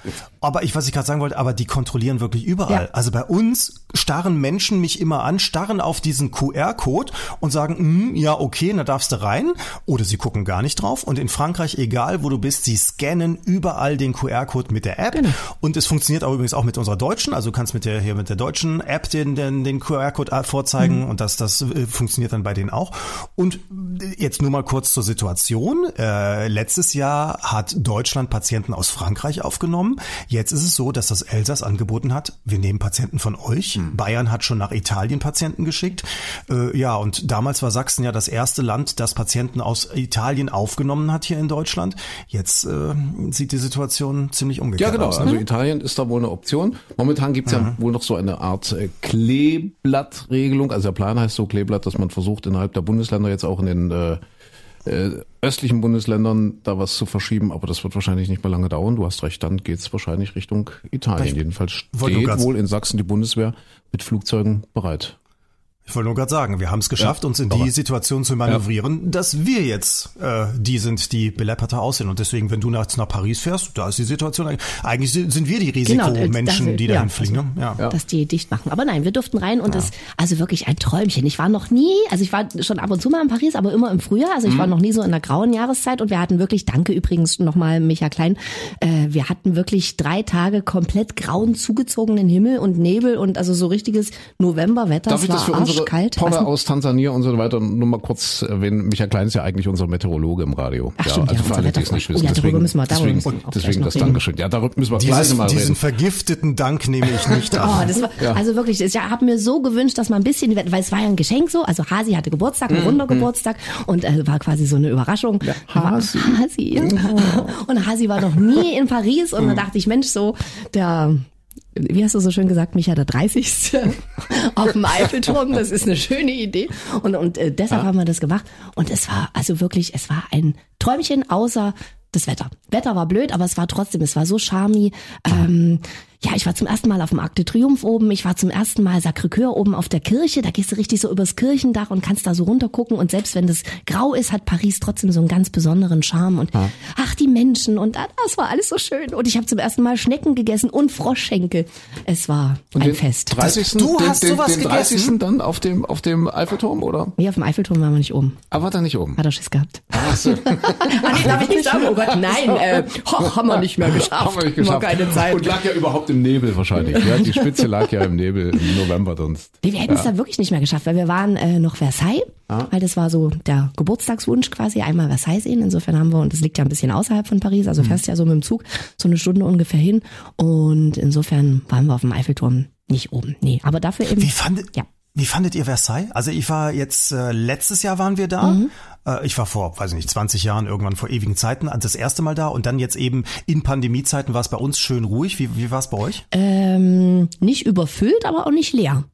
aber ich, was ich gerade sagen wollte, aber die kontrollieren wirklich überall. Ja. Also bei uns starren Menschen mich immer an, starren auf diesen QR-Code und sagen, hm, ja, okay, da darfst du rein. Oder sie gucken gar nicht drauf. Und in Frankreich, egal wo du bist, sie scannen überall den QR-Code mit der App. Genau. Und es funktioniert auch übrigens auch mit unserer deutschen. Also du kannst mit der hier mit der deutschen App den, den, den QR-Code vorzeigen und das, das äh, funktioniert dann bei denen auch. Und äh, jetzt nur mal kurz zur Situation. Äh, letztes Jahr hat Deutschland Patienten aus Frankreich aufgenommen. Jetzt ist es so, dass das Elsass angeboten hat, wir nehmen Patienten von euch. Bayern hat schon nach Italien Patienten geschickt. Äh, ja, und damals war Sachsen ja das erste Land, das Patienten aus Italien aufgenommen hat hier in Deutschland. Jetzt äh, sieht die Situation ziemlich Ja, umgekehrt genau. aus. Also Italien ist da wohl eine Option. Momentan gibt's ja wohl noch so eine Art äh, Kleeblattregelung. Also der Plan heißt so Kleeblatt, dass man versucht, innerhalb der Bundesländer jetzt auch in den äh, östlichen Bundesländern da was zu verschieben, aber das wird wahrscheinlich nicht mehr lange dauern. Du hast recht, dann geht's wahrscheinlich Richtung Italien. Ich Jedenfalls steht wohl in Sachsen die Bundeswehr mit Flugzeugen bereit. Ich wollte nur gerade sagen, wir haben es geschafft, Ja, uns in die Situation zu manövrieren, dass wir jetzt äh, die sind, die belepperter aussehen. Und deswegen, wenn du nach, nach Paris fährst, da ist die Situation eigentlich, eigentlich sind wir die Genau, Risikomenschen, das- die ja, dahin fliegen. also- ne? ja. dass die dicht machen. Aber nein, wir durften rein und das, also wirklich ein Träumchen. Ich war noch nie, also ich war schon ab und zu mal in Paris, aber immer im Frühjahr. Also ich war noch nie so in der grauen Jahreszeit und wir hatten wirklich, danke übrigens nochmal Micha Klein, äh, wir hatten wirklich drei Tage komplett grauen zugezogenen Himmel und Nebel und also so richtiges Novemberwetter. Darf ich das für unsere arschkalt. Denn? aus Tansania und so weiter nur mal kurz erwähnen? Michael Klein ist ja eigentlich unser Meteorologe im Radio. Ach, ja, stimmt, also ja, für alle, die es nicht Oh wissen. ja, darüber deswegen, müssen wir- darüber deswegen, müssen wir deswegen gleich das reden. Dankeschön. Ja, darüber müssen wir gleich Dieses, mal diesen reden. vergifteten Dank nehme ich nicht (laughs) Oh, an. das war, also wirklich, ich habe mir so gewünscht, dass man ein bisschen, weil es war ja ein Geschenk so, also Hasi hatte Geburtstag, ein runder Geburtstag und äh, war quasi so eine Überraschung. Hasi. War, Hasi. Und Hasi war noch nie in Paris und da dachte ich, Mensch, so, der wie hast du so schön gesagt, Micha, der 30. (laughs) auf dem Eiffelturm. Das ist eine schöne Idee. Und, und äh, deshalb haben wir das gemacht. Und es war also wirklich, es war ein Träumchen, außer das Wetter. Wetter war blöd, aber es war trotzdem, es war so charmy. Ähm, ja, ich war zum ersten Mal auf dem Arc de Triomphe oben. Ich war zum ersten Mal Sacré-Cœur oben auf der Kirche. Da gehst du richtig so übers Kirchendach und kannst da so runtergucken. Und selbst wenn das grau ist, hat Paris trotzdem so einen ganz besonderen Charme. Und ach, die Menschen und ah, das war alles so schön. Und ich habe zum ersten Mal Schnecken gegessen und Froschschenkel. Es war ein den Fest. 30. Du den, hast den, sowas den 30. gegessen? dann auf dem, auf dem Eiffelturm, oder? Nee, auf dem Eiffelturm waren wir nicht oben. Aber war da nicht oben. Hat er Schiss gehabt. Ach so. (laughs) Ah, nee, darf ich nicht sagen. Oh Gott, (laughs) nein, äh, ho, haben wir nicht mehr geschafft. Haben wir nicht geschafft. Keine Zeit. Und lag ja überhaupt im Nebel wahrscheinlich. Ja, die Spitze lag ja im Nebel im November sonst. Nee, wir hätten es da wirklich nicht mehr geschafft, weil wir waren äh, noch Versailles, weil das war so der Geburtstagswunsch quasi, einmal Versailles sehen. Insofern haben wir, und das liegt ja ein bisschen außerhalb von Paris, also fährst ja so mit dem Zug so eine Stunde ungefähr hin. Und insofern waren wir auf dem Eiffelturm nicht oben. Nee, aber dafür eben. Wie fandet, Ja. Wie fandet ihr Versailles? Also ich war jetzt, äh, letztes Jahr waren wir da. Äh, ich war vor, weiß ich nicht, 20 Jahren, irgendwann vor ewigen Zeiten, das erste Mal da. Und dann jetzt eben in Pandemiezeiten war es bei uns schön ruhig. Wie, wie war es bei euch? Ähm, nicht überfüllt, aber auch nicht leer.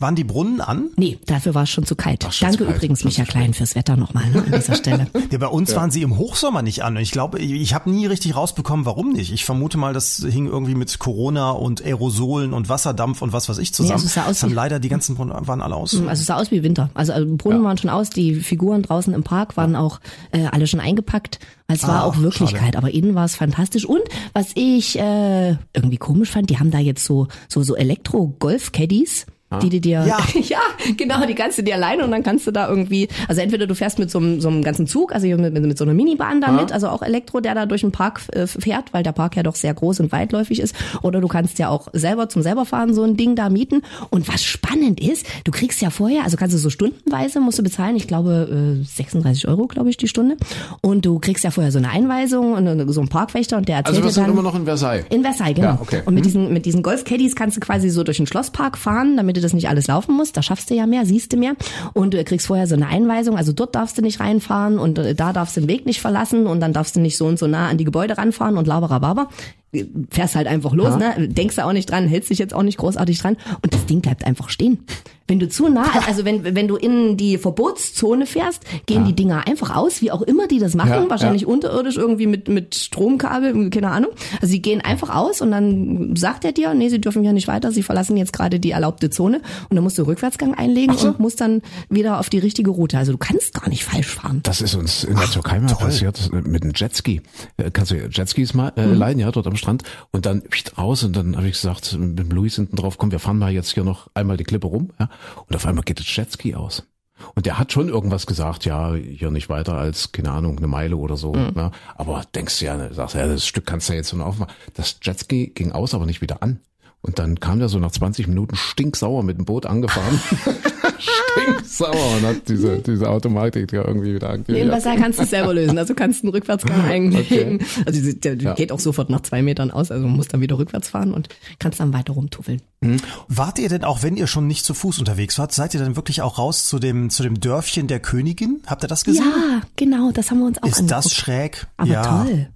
Waren die Brunnen an? Nee, dafür war es schon zu kalt. schon Danke zu kalt. übrigens, Micha Klein, fürs Wetter nochmal ne, an dieser Stelle. (laughs) Ja, bei uns waren sie im Hochsommer nicht an. Und ich glaube, ich, ich habe nie richtig rausbekommen, warum nicht. Ich vermute mal, das hing irgendwie mit Corona und Aerosolen und Wasserdampf und was weiß ich zusammen. also es sah aus Das haben leider die ganzen Brunnen waren alle aus. Also es sah aus wie Winter. Also, also Brunnen waren schon aus, die Figuren draußen im Park waren auch äh, alle schon eingepackt. Es war Ah, auch Wirklichkeit, aber innen war es fantastisch. Und was ich äh, irgendwie komisch fand, die haben da jetzt so so so Elektro-Golf-Caddies. Die du dir, Ja. (laughs) ja, genau, die kannst du dir alleine und dann kannst du da irgendwie, also entweder du fährst mit so einem, so einem ganzen Zug, also mit, mit, mit so einer Minibahn da mit, also auch Elektro, der da durch den Park äh, fährt, weil der Park ja doch sehr groß und weitläufig ist, oder du kannst ja auch selber zum selberfahren so ein Ding da mieten. Und was spannend ist, du kriegst ja vorher, also kannst du so stundenweise musst du bezahlen, ich glaube äh, 36 Euro, glaube ich, die Stunde. Und du kriegst ja vorher so eine Einweisung und äh, so einen Parkwächter und der erzählt Also wir dir sind dann, immer noch in Versailles. in Versailles, genau. Ja, okay. Und mit diesen, mit diesen Golf-Caddies kannst du quasi so durch den Schlosspark fahren, damit du das nicht alles laufen musst. Da schaffst du ja mehr, siehst du mehr. Und du kriegst vorher so eine Einweisung. Also dort darfst du nicht reinfahren und äh, da darfst du den Weg nicht verlassen und dann darfst du nicht so und so nah an die Gebäude ranfahren und laberababa. Fährst halt einfach los, ne? Denkst du auch nicht dran, hältst dich jetzt auch nicht großartig dran und das Ding bleibt einfach stehen. Wenn du zu nah, also wenn, wenn du in die Verbotszone fährst, gehen die Dinger einfach aus, wie auch immer die das machen, Ja, wahrscheinlich unterirdisch irgendwie mit, mit Stromkabel, keine Ahnung. Also sie gehen einfach aus und dann sagt er dir, nee, sie dürfen ja nicht weiter, sie verlassen jetzt gerade die erlaubte Zone und dann musst du Rückwärtsgang einlegen und musst dann wieder auf die richtige Route. Also du kannst gar nicht falsch fahren. Das ist uns in der Türkei mal passiert mit einem Jetski. Äh, Kannst du Jetskis mal äh, leihen, ja, dort am Strand und dann raus und dann habe ich gesagt mit dem Luis hinten drauf, komm, wir fahren mal jetzt hier noch einmal die Klippe rum, ja, und auf einmal geht das Jetski aus. Und der hat schon irgendwas gesagt, ja, hier nicht weiter als, keine Ahnung, eine Meile oder so. Ne? Aber denkst du ja, sagst ja, das Stück kannst du ja jetzt nur aufmachen. Das Jetski ging aus, aber nicht wieder an. Und dann kam der so nach 20 Minuten stinksauer mit dem Boot angefahren. (laughs) stinksauer und hat diese, diese Automatik ja irgendwie wieder aktiviert. Versailles kannst du es selber lösen. Also kannst einen Rückwärtsgang (laughs) einlegen. Also die- der Ja. geht auch sofort nach zwei Metern aus. Also musst dann wieder rückwärts fahren und kannst dann weiter rumtuffeln. Wart ihr denn auch, wenn ihr schon nicht zu Fuß unterwegs wart, seid ihr dann wirklich auch raus zu dem, zu dem Dörfchen der Königin? Habt ihr das gesehen? Ja, genau, das haben wir uns auch Ist das angeguckt. schräg? Aber ja. toll.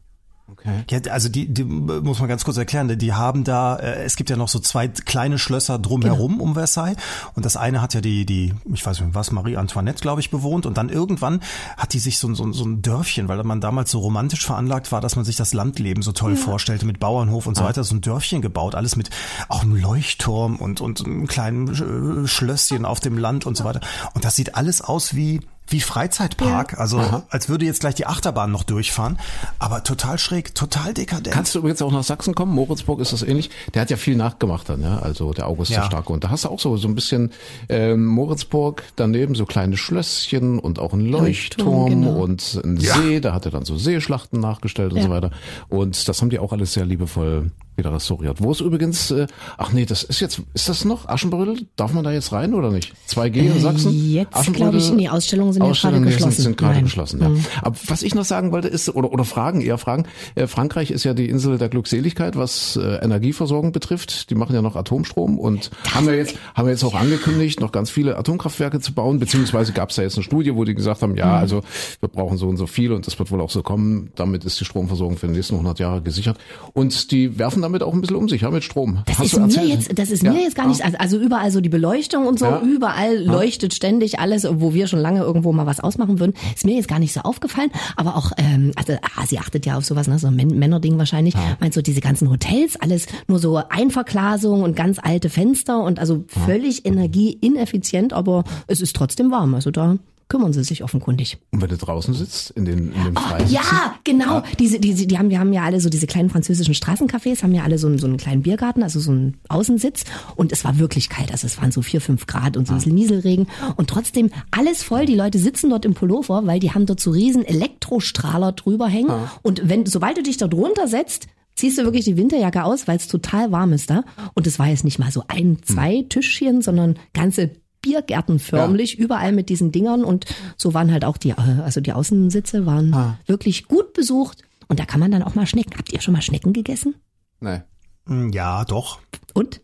Okay. Ja, also die, die muss man ganz kurz erklären, die haben da, äh, es gibt ja noch so zwei kleine Schlösser drumherum Genau. um Versailles. Und das eine hat ja die, die, ich weiß nicht was, Marie Antoinette, glaube ich, bewohnt. Und dann irgendwann hat die sich so, so, so ein Dörfchen, weil man damals so romantisch veranlagt war, dass man sich das Landleben so toll vorstellte mit Bauernhof und so weiter, so ein Dörfchen gebaut, alles mit auch einem Leuchtturm und, und einem kleinen äh, Schlösschen auf dem Land und so weiter. Und das sieht alles aus wie wie Freizeitpark, also als würde jetzt gleich die Achterbahn noch durchfahren, aber total schräg, total dekadent. Kannst du übrigens auch nach Sachsen kommen? Moritzburg ist das ähnlich. Der hat ja viel nachgemacht dann, ja. Also der August Ja. der Starke. Und da hast du auch so, so ein bisschen ähm, Moritzburg, daneben so kleine Schlösschen und auch ein Leuchtturm, Leuchtturm, genau. und ein See. Da hat er dann so Seeschlachten nachgestellt und Ja. so weiter. Und das haben die auch alles sehr liebevoll wieder restauriert. Wo ist übrigens, äh, ach nee, das ist jetzt, ist das noch Aschenbrödel? Darf man da jetzt rein oder nicht? 2G in Sachsen? Äh, Jetzt Aschenbrödel- glaube ich, nee, Ausstellungen sind ja Ausstellungen gerade sind- geschlossen. Sind gerade geschlossen, ja. Aber was ich noch sagen wollte ist, oder, oder Fragen, eher Fragen, äh, Frankreich ist ja die Insel der Glückseligkeit, was äh, Energieversorgung betrifft. Die machen ja noch Atomstrom und haben ja jetzt, haben ja jetzt auch angekündigt, noch ganz viele Atomkraftwerke zu bauen, beziehungsweise gab es da jetzt eine Studie, wo die gesagt haben, ja, also wir brauchen so und so viel und das wird wohl auch so kommen. Damit ist die Stromversorgung für die nächsten 100 Jahre gesichert. Und die werfen damit auch ein bisschen um sich, ja, mit Strom. Das Hast ist du mir erzählt? jetzt, das ist Ja. mir jetzt gar nicht, also, also überall so die Beleuchtung und so, Ja. überall leuchtet ständig alles, wo wir schon lange irgendwo mal was ausmachen würden. Ist mir jetzt gar nicht so aufgefallen, aber auch, ähm, also ah, sie achtet ja auf sowas, ne, so ein Män- Männerding wahrscheinlich. Meint so diese ganzen Hotels, alles nur so Einverglasung und ganz alte Fenster und also völlig energieineffizient, aber es ist trotzdem warm. Also da kümmern sie sich offenkundig. Und wenn du draußen sitzt, in den, in den Freien. Ja, genau. Diese, diese, die haben, wir haben ja alle so diese kleinen französischen Straßencafés, haben ja alle so einen, so einen kleinen Biergarten, also so einen Außensitz. Und es war wirklich kalt. Also es waren so vier, fünf Grad und so ein bisschen Nieselregen. Und trotzdem alles voll. Die Leute sitzen dort im Pullover, weil die haben dort so riesen Elektrostrahler drüber hängen. Und wenn, sobald du dich da drunter setzt, ziehst du wirklich die Winterjacke aus, weil es total warm ist da. Und es war jetzt nicht mal so ein, zwei Tischchen, sondern ganze Biergärten förmlich, überall mit diesen Dingern und so waren halt auch die, äh, also die Außensitze waren wirklich gut besucht und da kann man dann auch mal Schnecken. Habt ihr schon mal Schnecken gegessen? Nee. Hm, Ja, doch. Und?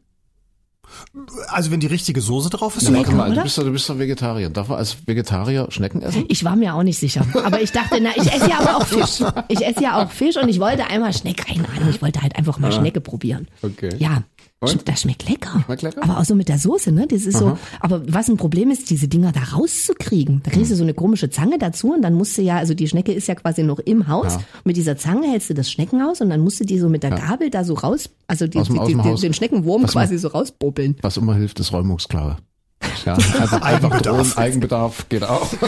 Also wenn die richtige Soße drauf ist, warte Lecker, mal, du bist, doch- du bist doch Vegetarier. Darf man als Vegetarier Schnecken essen? Ich war mir auch nicht sicher. Aber ich dachte, na, ich esse ja aber auch Fisch. (laughs) Ich esse ja auch Fisch und ich wollte einmal Schnecke, keine Ahnung, ich wollte halt einfach mal Schnecke probieren. Okay. Ja. Und? Das schmeckt lecker. Schmeckt lecker? Aber auch so mit der Soße, ne? Das ist so. Aber was ein Problem ist, diese Dinger da rauszukriegen. Da kriegst du so eine komische Zange dazu und dann musst du ja, also die Schnecke ist ja quasi noch im Haus. Ja. Mit dieser Zange hältst du das Schneckenhaus und dann musst du die so mit der Gabel da so raus, also die, dem- die, die, den Schneckenwurm Was man- quasi so rausbubbeln. Was immer hilft, ist Räumungsklare. Ja, (laughs) einfach, einfach drohen, Eigenbedarf geht auch. (laughs)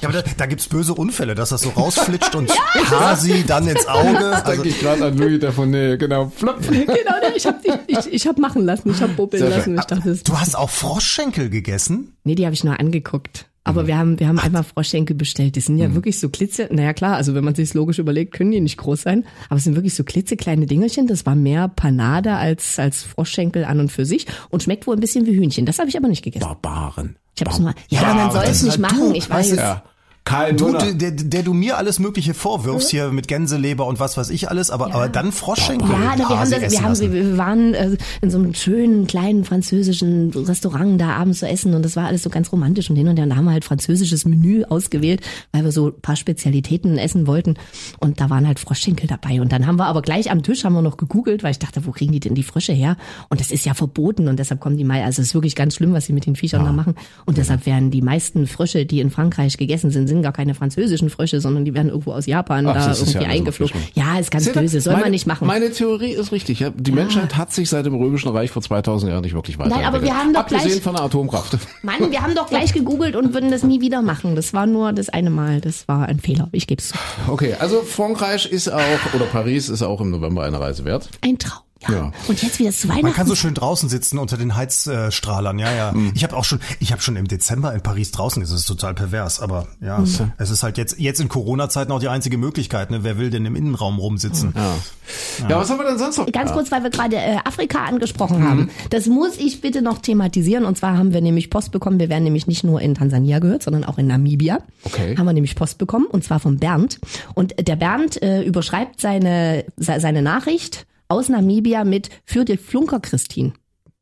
Ja, aber da, da gibt's böse Unfälle, dass das so rausflitscht und (laughs) Hasi dann ins Auge. Also, Denke ich gerade an Louis Nähe, genau. Flop. Genau, ich habe ich, ich hab machen lassen, ich habe bubbeln lassen. Ich dachte, du hast auch Froschschenkel gegessen? Nee, die habe ich nur angeguckt. Aber wir haben, wir haben einmal Froschschenkel bestellt. Die sind ja wirklich so klitze, naja klar, also wenn man sich's logisch überlegt, können die nicht groß sein. Aber es sind wirklich so klitzekleine Dingerchen. Das war mehr Panade als, als Froschschenkel an und für sich und schmeckt wohl ein bisschen wie Hühnchen. Das habe ich aber nicht gegessen. Barbaren. Ich habe es nur, ja, man soll es nicht machen, ich weiß. Ja. Kein Du, Wunder. der, der du mir alles Mögliche vorwirfst hier mit Gänseleber und was weiß ich alles, aber, aber dann Froschschenkel. Ja, wir haben das, wir haben, lassen. wir waren äh, in so einem schönen kleinen französischen Restaurant da abends zu essen und das war alles so ganz romantisch und hin und her. Und da haben wir halt französisches Menü ausgewählt, weil wir so ein paar Spezialitäten essen wollten und da waren halt Froschschenkel dabei. Und dann haben wir aber gleich am Tisch haben wir noch gegoogelt, weil ich dachte, wo kriegen die denn die Frösche her? Und das ist ja verboten und deshalb kommen die mal, also es ist wirklich ganz schlimm, was sie mit den Viechern da machen. Und deshalb werden die meisten Frösche, die in Frankreich gegessen sind, sind gar keine französischen Frösche, sondern die werden irgendwo aus Japan Ach, da irgendwie ja also eingeflogen. wirklich Ja, ist ganz Seht böse, soll meine, man nicht machen. Meine Theorie ist richtig. Ja? Die Menschheit hat sich seit dem Römischen Reich vor 2000 Jahren nicht wirklich weiterentwickelt. aber wir haben doch Abgesehen gleich- von der Atomkraft. Mann, wir haben doch gleich gegoogelt und würden das nie wieder machen. Das war nur das eine Mal. Das war ein Fehler. Ich gebe es zu. Okay, also Frankreich ist auch, oder Paris ist auch im November eine Reise wert. Ein Traum. Ja. Ja. Und jetzt wieder zu Man Weihnachten. kann so schön draußen sitzen unter den Heizstrahlern, ja, ja. Mhm. Ich habe auch schon, ich habe schon im Dezember in Paris draußen, das ist total pervers, aber ja, Mhm. es ist halt jetzt jetzt in Corona-Zeiten auch die einzige Möglichkeit, ne? Wer will denn im Innenraum rumsitzen? Ja. ja, was haben wir denn sonst noch? Ganz kurz, weil wir gerade äh, Afrika angesprochen Mhm. haben. Das muss ich bitte noch thematisieren. Und zwar haben wir nämlich Post bekommen. Wir werden nämlich nicht nur in Tansania gehört, sondern auch in Namibia. Okay. Haben wir nämlich Post bekommen. Und zwar vom Bernd. Und der Bernd äh, überschreibt seine, se- seine Nachricht aus Namibia mit für die Flunker Christine.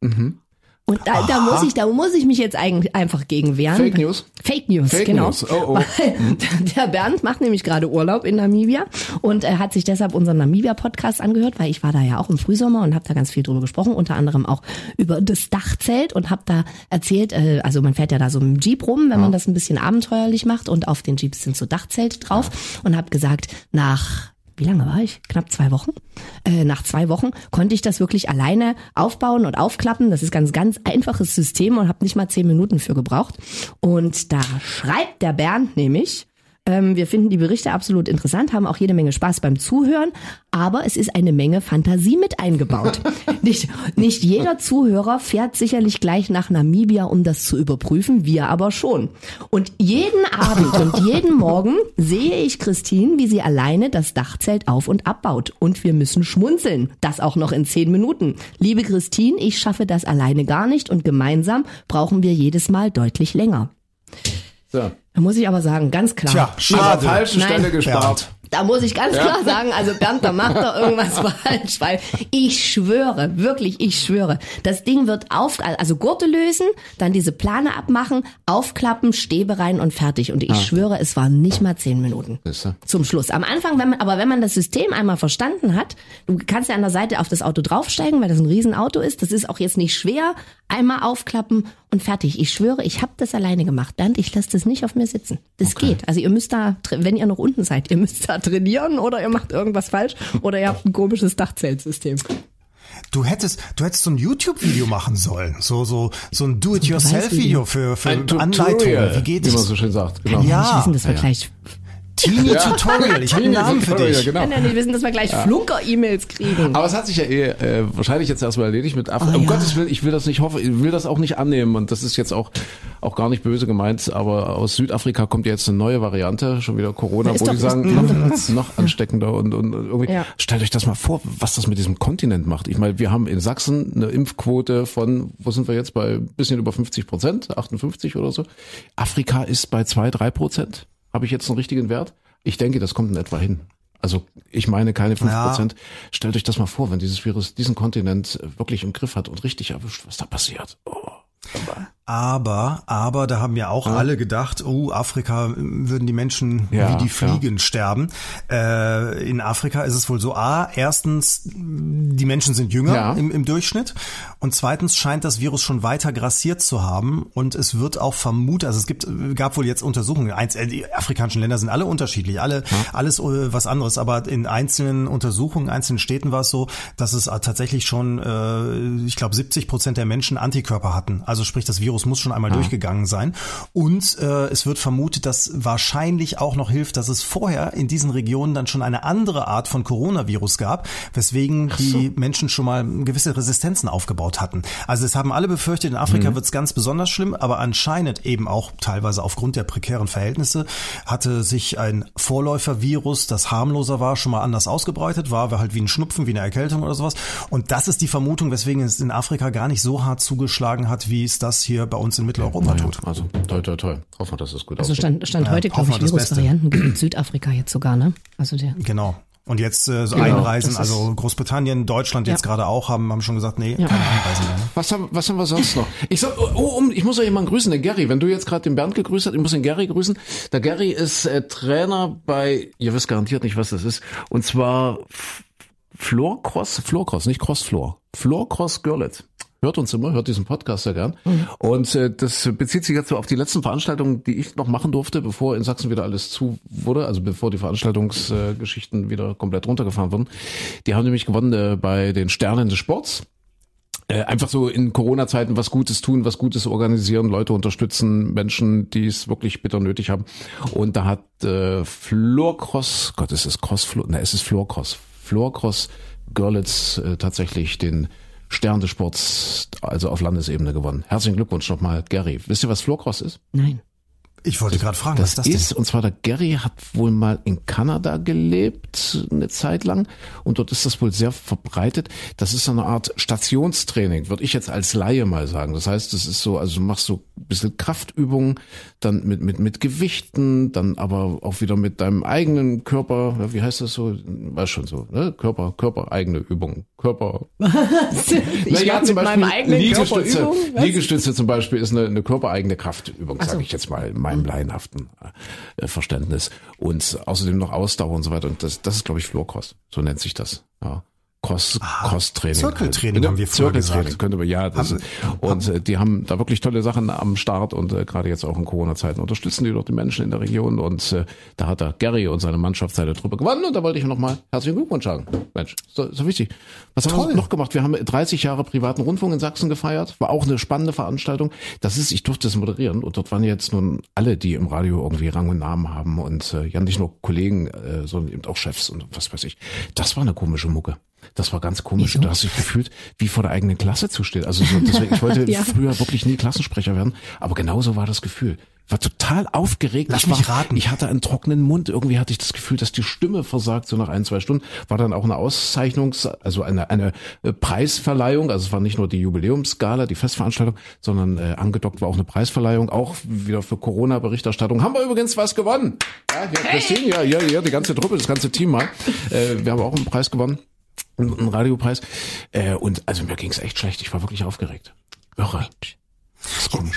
Mhm. Und da, da muss ich, da muss ich mich jetzt eigentlich einfach gegen wehren. Fake News? Fake News, Fake genau. News, oh, oh. (laughs) Der Bernd macht nämlich gerade Urlaub in Namibia und er hat sich deshalb unseren Namibia-Podcast angehört, weil ich war da ja auch im Frühsommer und habe da ganz viel drüber gesprochen, unter anderem auch über das Dachzelt und habe da erzählt, äh, also man fährt ja da so mit dem Jeep rum, wenn man das ein bisschen abenteuerlich macht und auf den Jeeps sind so Dachzelte drauf und habe gesagt, nach wie lange war ich? Knapp zwei Wochen. Äh, nach zwei Wochen konnte ich das wirklich alleine aufbauen und aufklappen. Das ist ganz, ganz einfaches System und habe nicht mal zehn Minuten für gebraucht. Und da schreibt der Bernd nämlich, ähm, wir finden die Berichte absolut interessant, haben auch jede Menge Spaß beim Zuhören, aber es ist eine Menge Fantasie mit eingebaut. (laughs) nicht, nicht jeder Zuhörer fährt sicherlich gleich nach Namibia, um das zu überprüfen, wir aber schon. Und jeden Abend und (laughs) jeden Morgen sehe ich Christine, wie sie alleine das Dachzelt auf und abbaut. Und wir müssen schmunzeln. Das auch noch in zehn Minuten. Liebe Christine, ich schaffe das alleine gar nicht und gemeinsam brauchen wir jedes Mal deutlich länger. So. Da muss ich aber sagen, ganz klar. Tja, An der schade. falschen Nein. Stelle gespart. Da muss ich ganz klar sagen, also Bernd, da macht er irgendwas (laughs) falsch, weil ich schwöre, wirklich, ich schwöre, das Ding wird auf, also Gurte lösen, dann diese Plane abmachen, aufklappen, Stäbe rein und fertig. Und ich schwöre, es waren nicht mal zehn Minuten Siehste? zum Schluss. Am Anfang, wenn man, aber wenn man das System einmal verstanden hat, du kannst ja an der Seite auf das Auto draufsteigen, weil das ein Riesenauto ist. Das ist auch jetzt nicht schwer. Einmal aufklappen und fertig. Ich schwöre, ich habe das alleine gemacht. Bernd, ich lasse das nicht auf mir sitzen. Das geht. Also ihr müsst da, wenn ihr noch unten seid, ihr müsst da trainieren oder ihr macht irgendwas falsch oder ihr habt ein komisches Dachzeltsystem. Du hättest, du hättest so ein YouTube-Video machen sollen. So, so, so ein Do-it-yourself-Video für, für Ein Anleitungen. Tutorial, Wie geht wie man es? so schön sagt. Genau. Ja nicht wissen, dass wir Ja. gleich, Teenie-Tutorial. Ich habe einen Namen für Tutorial, dich. Genau. nicht wissen, dass wir gleich Flunker-E-Mails kriegen. Aber es hat sich ja eh, äh, wahrscheinlich jetzt erstmal erledigt mit Afrika. Oh, um ja. Gottes Willen, ich will das nicht hoffen, ich will das auch nicht annehmen und das ist jetzt auch auch gar nicht böse gemeint, aber aus Südafrika kommt jetzt eine neue Variante, schon wieder Corona, Ist wo doch- die sagen, (laughs) ist- noch, noch ansteckender und, und irgendwie. Ja. Stellt euch das mal vor, was das mit diesem Kontinent macht. Ich meine, wir haben in Sachsen eine Impfquote von, wo sind wir jetzt bei bisschen über 50 Prozent, 58 oder so. Afrika ist bei zwei, drei Prozent. Habe ich jetzt einen richtigen Wert? Ich denke, das kommt in etwa hin. Also ich meine keine fünf Ja. Prozent. Stellt euch das mal vor, wenn dieses Virus diesen Kontinent wirklich im Griff hat und richtig erwischt, was da passiert. Oh. Aber, aber da haben ja auch alle gedacht, oh, Afrika äh, würden die Menschen Ja, wie die Fliegen sterben. Äh, in Afrika ist es wohl so, a, erstens, die Menschen sind jünger Ja. im, im Durchschnitt. Und zweitens scheint das Virus schon weiter grassiert zu haben. Und es wird auch vermutet, also es gibt, gab wohl jetzt Untersuchungen, eins, äh, die afrikanischen Länder sind alle unterschiedlich, alle, alles äh, was anderes, aber in einzelnen Untersuchungen, einzelnen Städten war es so, dass es tatsächlich schon, äh, ich glaube, 70 Prozent der Menschen Antikörper hatten. Also sprich, das Virus muss schon einmal durchgegangen sein. Und äh, es wird vermutet, dass wahrscheinlich auch noch hilft, dass es vorher in diesen Regionen dann schon eine andere Art von Coronavirus gab, weswegen die Menschen schon mal gewisse Resistenzen aufgebaut hatten. Also es haben alle befürchtet, in Afrika wird es ganz besonders schlimm, aber anscheinend eben auch teilweise aufgrund der prekären Verhältnisse hatte sich ein Vorläufervirus, das harmloser war, schon mal anders ausgebreitet, war halt wie ein Schnupfen, wie eine Erkältung oder sowas. Und das ist die Vermutung, weswegen es in Afrika gar nicht so hart zugeschlagen hat, wie es das hier bei uns in Mitteleuropa Naja, tut. also toi toi toi. Hoffen wir, dass es gut Also stand, stand Ja, heute, glaube hoffen ich. Virusvarianten gibt in Südafrika jetzt sogar, ne? Also der. Genau. Und jetzt äh, so Genau, einreisen, also Großbritannien, Deutschland jetzt Ja. gerade auch, haben, haben schon gesagt, nee, Ja. keine Einreisen mehr. Ne? Was haben, was haben wir sonst noch? Ich sag, oh, oh, um, ich muss ja jemanden grüßen, den Gary. Wenn du jetzt gerade den Bernd gegrüßt hast, ich muss den Gary grüßen. Der Gary ist äh, Trainer bei, ihr wisst garantiert nicht, was das ist. Und zwar Floorcross, Floorcross, nicht Crossfloor. Floorcross Görlitz. Hört uns immer, hört diesen Podcast sehr gern. Und äh, das bezieht sich jetzt so auf die letzten Veranstaltungen, die ich noch machen durfte, bevor in Sachsen wieder alles zu wurde, also bevor die Veranstaltungsgeschichten wieder komplett runtergefahren wurden. Die haben nämlich gewonnen äh, bei den Sternen des Sports äh, einfach so in Corona-Zeiten was Gutes tun, was Gutes organisieren, Leute unterstützen, Menschen, die es wirklich bitter nötig haben. Und da hat äh, Floorcross, Gott, ist es Crossfloor? Ne, es ist Floorcross. Floorcross Görlitz äh, tatsächlich den Stern des Sports, also auf Landesebene gewonnen. Herzlichen Glückwunsch nochmal, Gary. Wisst ihr, was Floorcross ist? Nein. Ich wollte gerade fragen, Das, was ist das ist, und zwar der Gary hat wohl mal in Kanada gelebt, eine Zeit lang, und dort ist das wohl sehr verbreitet. Das ist so eine Art Stationstraining, würde ich jetzt als Laie mal sagen. Das heißt, das ist so, also du machst so ein bisschen Kraftübungen, dann mit, mit, mit Gewichten, dann aber auch wieder mit deinem eigenen Körper, wie heißt das so? Weiß schon so, ne? Körper, Körper, eigene Übungen. Körper, ich naja, mit meinem eigenen Liegestütze. Was? Liegestütze zum Beispiel ist eine, eine körpereigene Kraftübung, so. sage ich jetzt mal in meinem laienhaften äh, Verständnis. Und außerdem noch Ausdauer und so weiter. Und das, das ist, glaube ich, Floorcross. So nennt sich das. Ja. Cross, Cross-Training. Zirkeltraining haben wir früher Zirkeltraining könnte man, ja. Das, Haben- und äh, die haben da wirklich tolle Sachen am Start und äh, gerade jetzt auch in Corona-Zeiten unterstützen die dort die Menschen in der Region. Und äh, da hat der Gary und seine Mannschaft seine Truppe gewonnen und da wollte ich nochmal herzlichen Glückwunsch sagen. Mensch, so, so wichtig. Was haben wir Toll. noch gemacht? Wir haben 30 Jahre privaten Rundfunk in Sachsen gefeiert. War auch eine spannende Veranstaltung. Das ist, ich durfte es moderieren und dort waren jetzt nun alle, die im Radio irgendwie Rang und Namen haben und äh, ja nicht nur Kollegen, äh, sondern eben auch Chefs und was weiß ich. Das war eine komische Mucke. Das war ganz komisch. Du hast dich gefühlt, wie vor der eigenen Klasse zu stehen. Also so, deswegen, ich wollte (laughs) Ja. früher wirklich nie Klassensprecher werden, aber genauso war das Gefühl. war total aufgeregt. Lass ich mich war, raten. Ich hatte einen trockenen Mund. Irgendwie hatte ich das Gefühl, dass die Stimme versagt, so nach ein, zwei Stunden. War dann auch eine Auszeichnungs-, also eine, eine äh, Preisverleihung. Also es war nicht nur die Jubiläumsgala, die Festveranstaltung, sondern äh, angedockt war auch eine Preisverleihung. Auch wieder für Corona-Berichterstattung. Haben wir übrigens was gewonnen. Ja, ja Christine, ja, ja, ja, die ganze Truppe, das ganze Team mal. Äh, wir haben auch einen Preis gewonnen. Einen Radiopreis. Äh, und also mir ging es echt schlecht. Ich war wirklich aufgeregt. Irre.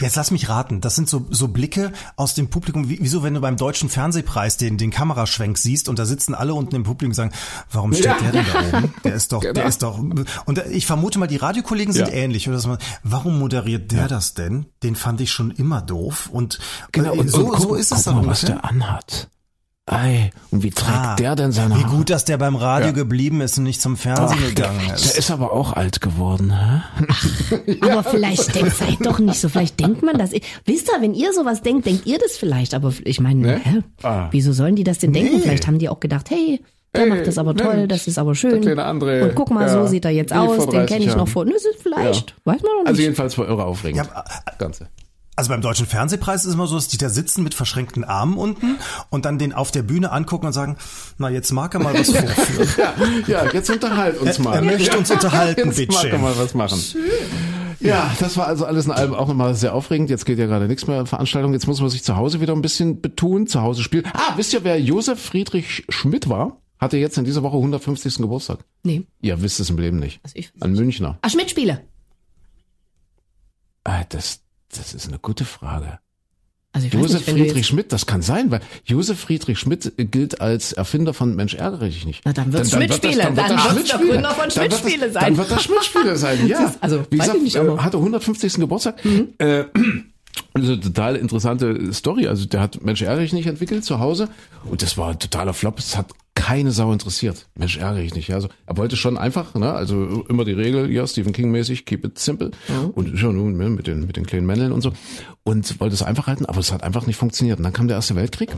Jetzt lass mich raten, das sind so, so Blicke aus dem Publikum, wie, wieso wenn du beim Deutschen Fernsehpreis den, den Kameraschwenk siehst und da sitzen alle unten im Publikum und sagen, warum steht Ja. der denn da oben? (laughs) Der ist doch, der Genau. ist doch, und ich vermute mal, die Radiokollegen sind Ja. ähnlich, oder man, warum moderiert der das denn? Den fand ich schon immer doof und, Genau, äh, und, so, und guck, so ist es dann mal, was ungefähr. der anhat. Ei, und wie trägt Ah, der denn seine Wie Haare? gut, dass der beim Radio Ja. geblieben ist und nicht zum Fernsehen gegangen Der ist. ist aber auch alt geworden, hä? Aber vielleicht denkt, seid doch nicht so. Vielleicht denkt man das. Wisst ihr, wenn ihr sowas denkt, denkt ihr das vielleicht. Aber ich meine, Ne? hä? Ah. wieso sollen die das denn denken? Nee. Vielleicht haben die auch gedacht, hey, der Hey, macht das aber toll, Mensch, das ist aber schön. der kleine André, Und guck mal, ja, so sieht er jetzt aus. Den 30 kenne ich noch vor. Nö, ist vielleicht. Weiß man doch nicht. Also jedenfalls war irre aufregend. Ja, das Ganze. Also beim Deutschen Fernsehpreis ist es immer so, dass die da sitzen mit verschränkten Armen unten und dann den auf der Bühne angucken und sagen, na jetzt mag er mal was (laughs) vorführen. Ja, ja, jetzt unterhalt uns mal. er möchte uns (laughs) unterhalten, jetzt mag er mal was machen. Ja, das war also alles in allem auch nochmal sehr aufregend. Jetzt geht ja gerade nichts mehr Veranstaltung. Jetzt muss man sich zu Hause wieder ein bisschen betun, zu Hause spielen. Ah, wisst ihr, wer Josef Friedrich Schmidt war? Hatte jetzt in dieser Woche 150. Geburtstag. nee. Ihr wisst es im Leben nicht. Also ich- Ein Münchner. Ach, Schmidt-Spiele. Ah, das, das ist eine gute Frage. Also ich Josef nicht, Friedrich Schmidt, das kann sein, weil Josef Friedrich Schmidt gilt als Erfinder von Mensch ärgere dich nicht. Na, dann wird's wird das- Schmidt-Spiele. Dann wird Dann das wird's der Schmidt-Spiele. Gründer von Dann wird Schmidt-Spiele sein. Dann wird das Schmidt-Spiele sein, ja. Ist- also, Wie gesagt, ich nicht, aber- Mhm. hatte 150. Geburtstag. Äh, also total interessante Story. Also der hat Mensch ärgere dich nicht entwickelt zu Hause und das war ein totaler Flop. Es hat keine Sau interessiert. Mensch ärgere dich nicht. Also er wollte schon einfach, ne, also immer die Regel, ja, Stephen King mäßig, keep it simple und ist ja nun ne, mit den mit den kleinen Männern und so und wollte es einfach halten, aber es hat einfach nicht funktioniert. Und dann kam der Erste Weltkrieg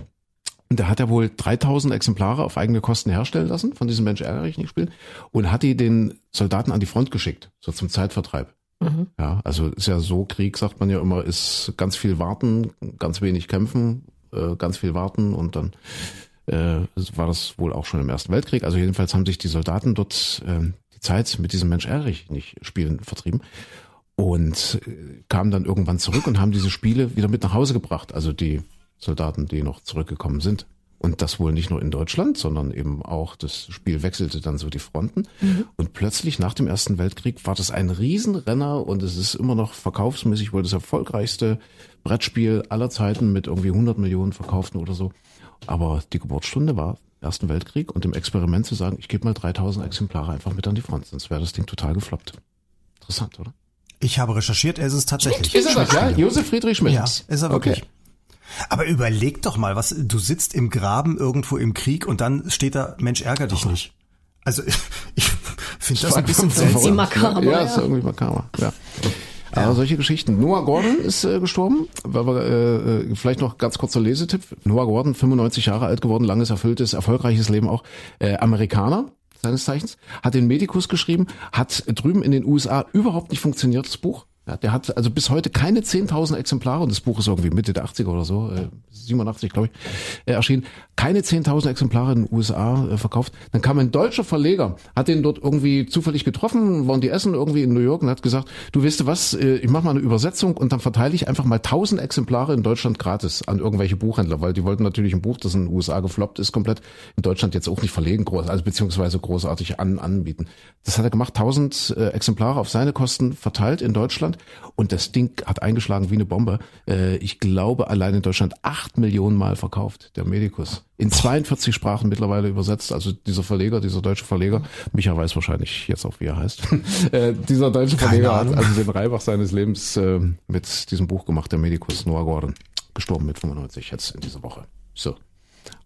und da hat er wohl 3000 Exemplare auf eigene Kosten herstellen lassen von diesem Mensch ärgere dich nicht Spielen und hat die den Soldaten an die Front geschickt, so zum Zeitvertreib. Ja, also ist ja so, Krieg sagt man ja immer, ist ganz viel warten, ganz wenig kämpfen, äh, ganz viel warten und dann äh, war das wohl auch schon im Ersten Weltkrieg. Also jedenfalls haben sich die Soldaten dort äh, die Zeit mit diesem Mensch ärgere dich nicht Spielen vertrieben und äh, kamen dann irgendwann zurück und haben diese Spiele wieder mit nach Hause gebracht. Also die Soldaten, die noch zurückgekommen sind. Und das wohl nicht nur in Deutschland, sondern eben auch das Spiel wechselte dann so die Fronten. Und plötzlich nach dem Ersten Weltkrieg war das ein Riesenrenner und es ist immer noch verkaufsmäßig wohl das erfolgreichste Brettspiel aller Zeiten mit irgendwie 100 Millionen verkauften oder so. Aber die Geburtsstunde war Ersten Weltkrieg und im Experiment zu sagen, ich gebe mal 3000 Exemplare einfach mit an die Front, sonst wäre das Ding total gefloppt. Interessant, oder? Ich habe recherchiert, er ist es tatsächlich. Ist er das, ja? Josef Friedrich Schmidt. Ja, ist er wirklich. Okay. Aber überleg doch mal, was du sitzt im Graben irgendwo im Krieg und dann steht da Mensch ärger dich nicht. Also (laughs) ich finde das ein bisschen seltsam. Ja, ja. ist irgendwie makaber. Ja. Aber solche Geschichten. Noah Gordon (laughs) ist äh, gestorben. Weil wir, äh, äh, vielleicht noch ganz kurzer Lesetipp. Noah Gordon, 95 Jahre alt geworden, langes, erfülltes, erfolgreiches Leben auch. Äh, Amerikaner seines Zeichens, hat den Medikus geschrieben, hat drüben in den USA überhaupt nicht funktioniert, das Buch. Ja, der hat also bis heute keine 10.000 Exemplare, und das Buch ist irgendwie Mitte der 80er oder so, äh, 87 glaube ich, äh, erschienen, keine 10.000 Exemplare in den USA äh, verkauft. Dann kam ein deutscher Verleger, hat den dort irgendwie zufällig getroffen, waren die essen irgendwie in New York und hat gesagt, du weißt du was, äh, ich mache mal eine Übersetzung und dann verteile ich einfach mal 1.000 Exemplare in Deutschland gratis an irgendwelche Buchhändler, weil die wollten natürlich ein Buch, das in den USA gefloppt ist, komplett in Deutschland jetzt auch nicht verlegen, groß, also beziehungsweise großartig an, anbieten. Das hat er gemacht, 1.000 äh, Exemplare auf seine Kosten verteilt in Deutschland und das Ding hat eingeschlagen wie eine Bombe. Äh, ich glaube, allein in Deutschland acht Millionen Mal verkauft, der Medikus. In 42 Sprachen mittlerweile übersetzt. Also dieser Verleger, dieser deutsche Verleger, Micha weiß wahrscheinlich jetzt auch, wie er heißt. (laughs) äh, dieser deutsche Keine Verleger Ahnung. hat also den Reibach seines Lebens äh, mit diesem Buch gemacht, der Medikus Noah Gordon. Gestorben mit 95 jetzt in dieser Woche. So.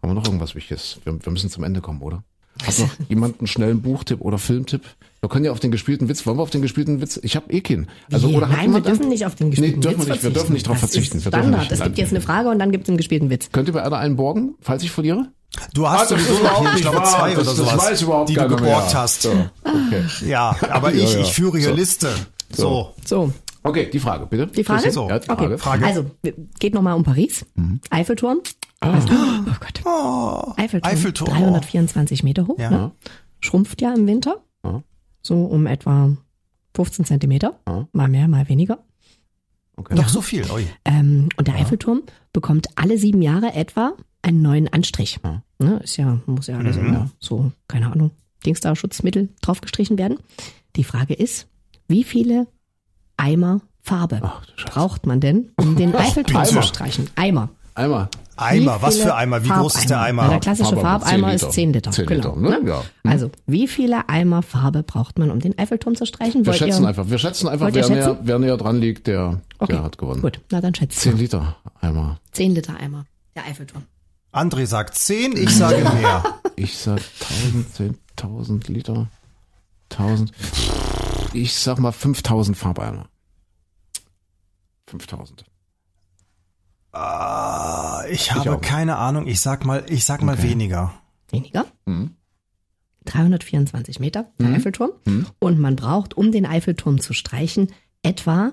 Haben wir noch irgendwas Wichtiges? Wir, wir müssen zum Ende kommen, oder? Hat noch (laughs) jemand einen schnellen Buchtipp oder Filmtipp? Wir können ja auf den gespielten Witz, wollen wir auf den gespielten Witz? Ich habe eh keinen. Also, Wie? oder hat Nein, wir dürfen nicht auf den gespielten Nee, dürfen Witz wir nicht. Wir dürfen nicht darauf Das verzichten. Standard. nicht. Es gibt jetzt eine Frage und dann gibt es einen gespielten Witz. Könnt ihr bei einer einen borgen, falls ich verliere? Du hast Ah, das sowieso noch ich nicht glaube, zwei Das- oder das sowas, weiß überhaupt die du geborgt mehr. hast. So, okay. Ja, aber ich, ich führe hier So. Liste. So. So, Okay, die Frage, bitte. Die Frage? Chrissy? Ja, die okay. Frage. Also, geht nochmal um Paris. Eiffelturm. Weißt du? Oh Gott. Oh, Eiffelturm. Eiffelturm. 324 Meter hoch. Ja. Ne? Schrumpft ja im Winter. Ja. So um etwa 15 Zentimeter. Ja. Mal mehr, mal weniger. Okay. Doch so viel. Ähm, und der Eiffelturm bekommt alle sieben Jahre etwa einen neuen Anstrich. Ja. Ne, ist ja, muss ja alles immer so, keine Ahnung, Dings da Schutzmittel draufgestrichen werden. Die Frage ist, wie viele Eimer Farbe Ach, braucht man denn, um den (laughs) Eiffelturm zu Eimer. streichen? Eimer. Einmal. Eimer, was für Eimer? Wie groß ist der Farbeimer? Eimer? Na, der klassische Farbe, Farbeimer 10 ist Liter. 10 Liter. 10 genau, Liter, ne? Ja. Also, wie viele Eimer Farbe braucht man, um den Eiffelturm zu streichen? Wir Wollt schätzen ihr? einfach, wir schätzen einfach, wer näher, schätzen? wer näher dran liegt, der, Okay, der hat gewonnen. Gut, na dann schätzt 10 mal. Liter einmal. 10 Liter Eimer. Der Eiffelturm. André sagt 10, ich sage mehr. (laughs) Ich sag 1000, 10.000 Liter. 1000. Ich sag mal 5000 Farbeimer. 5000. Ah, ich habe auch. keine Ahnung. Ich sag mal, ich sag mal Okay. weniger. Weniger? Mhm. 324 Meter, der Eiffelturm. Und man braucht, um den Eiffelturm zu streichen, etwa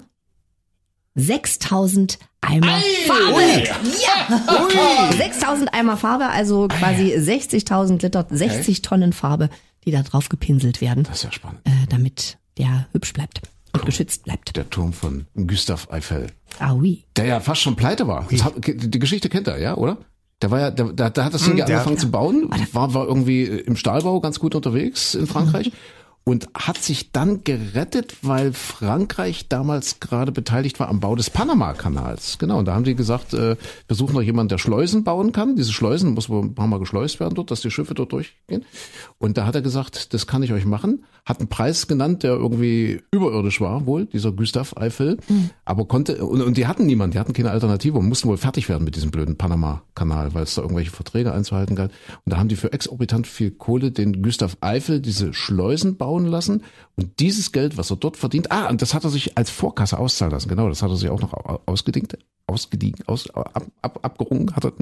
6000 Eimer Farbe. Ja! 6000 Eimer Farbe, also quasi 60.000 Liter, 60 Tonnen Farbe, die da drauf gepinselt werden, Das ist ja spannend. äh, damit der hübsch bleibt und geschützt bleibt. Der Turm von Gustav Eiffel. Ah oui. Der ja fast schon pleite war. Das hat, die Geschichte kennt er, ja, oder? Der war ja, der, der hat das Ding ja der- angefangen zu bauen, war, war irgendwie im Stahlbau ganz gut unterwegs in Frankreich und hat sich dann gerettet, weil Frankreich damals gerade beteiligt war am Bau des Panama-Kanals. Genau, und da haben die gesagt, äh, wir suchen noch jemanden, der Schleusen bauen kann. Diese Schleusen muss wohl ein paar Mal geschleust werden dort, dass die Schiffe dort durchgehen. Und da hat er gesagt, das kann ich euch machen. Hat einen Preis genannt, der irgendwie überirdisch war, wohl, dieser Gustav Eiffel. Aber konnte, und, und die hatten niemanden, die hatten keine Alternative und mussten wohl fertig werden mit diesem blöden Panama-Kanal, weil es da irgendwelche Verträge einzuhalten galt. Und da haben die für exorbitant viel Kohle den Gustav Eiffel diese Schleusen bauen lassen. Und dieses Geld, was er dort verdient, ah, und das hat er sich als Vorkasse auszahlen lassen. Genau, das hat er sich auch noch au- ausgedingt, ausgediegen, aus, ab, ab, abgerungen, hat er,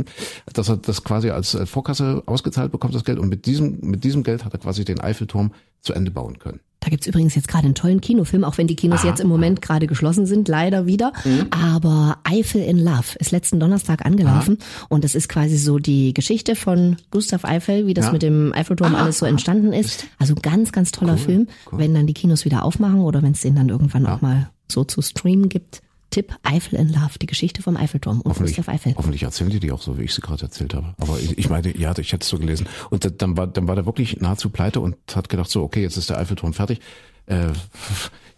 dass er das quasi als äh, Vorkasse ausgezahlt bekommt, das Geld. Und mit diesem, mit diesem Geld hat er quasi den Eiffelturm zu Ende bauen können. Da gibt's übrigens jetzt gerade einen tollen Kinofilm, auch wenn die Kinos jetzt im Moment gerade geschlossen sind, leider wieder. Mhm. Aber Eiffel in Love ist letzten Donnerstag angelaufen und das ist quasi so die Geschichte von Gustav Eiffel, wie das Ja. mit dem Eiffelturm alles so entstanden ist. Also ganz, ganz toller Film. Wenn dann die Kinos wieder aufmachen oder wenn es den dann irgendwann auch mal so zu streamen gibt. Tipp Eiffel in Love, die Geschichte vom Eiffelturm und Hoffentlich, Gustav Eiffel. hoffentlich erzählen die die auch so, wie ich sie gerade erzählt habe. Aber ich, ich meine, ja, ich hätte es so gelesen. Und da- dann war, dann war der wirklich nahezu pleite und hat gedacht so, okay, jetzt ist der Eiffelturm fertig. Äh,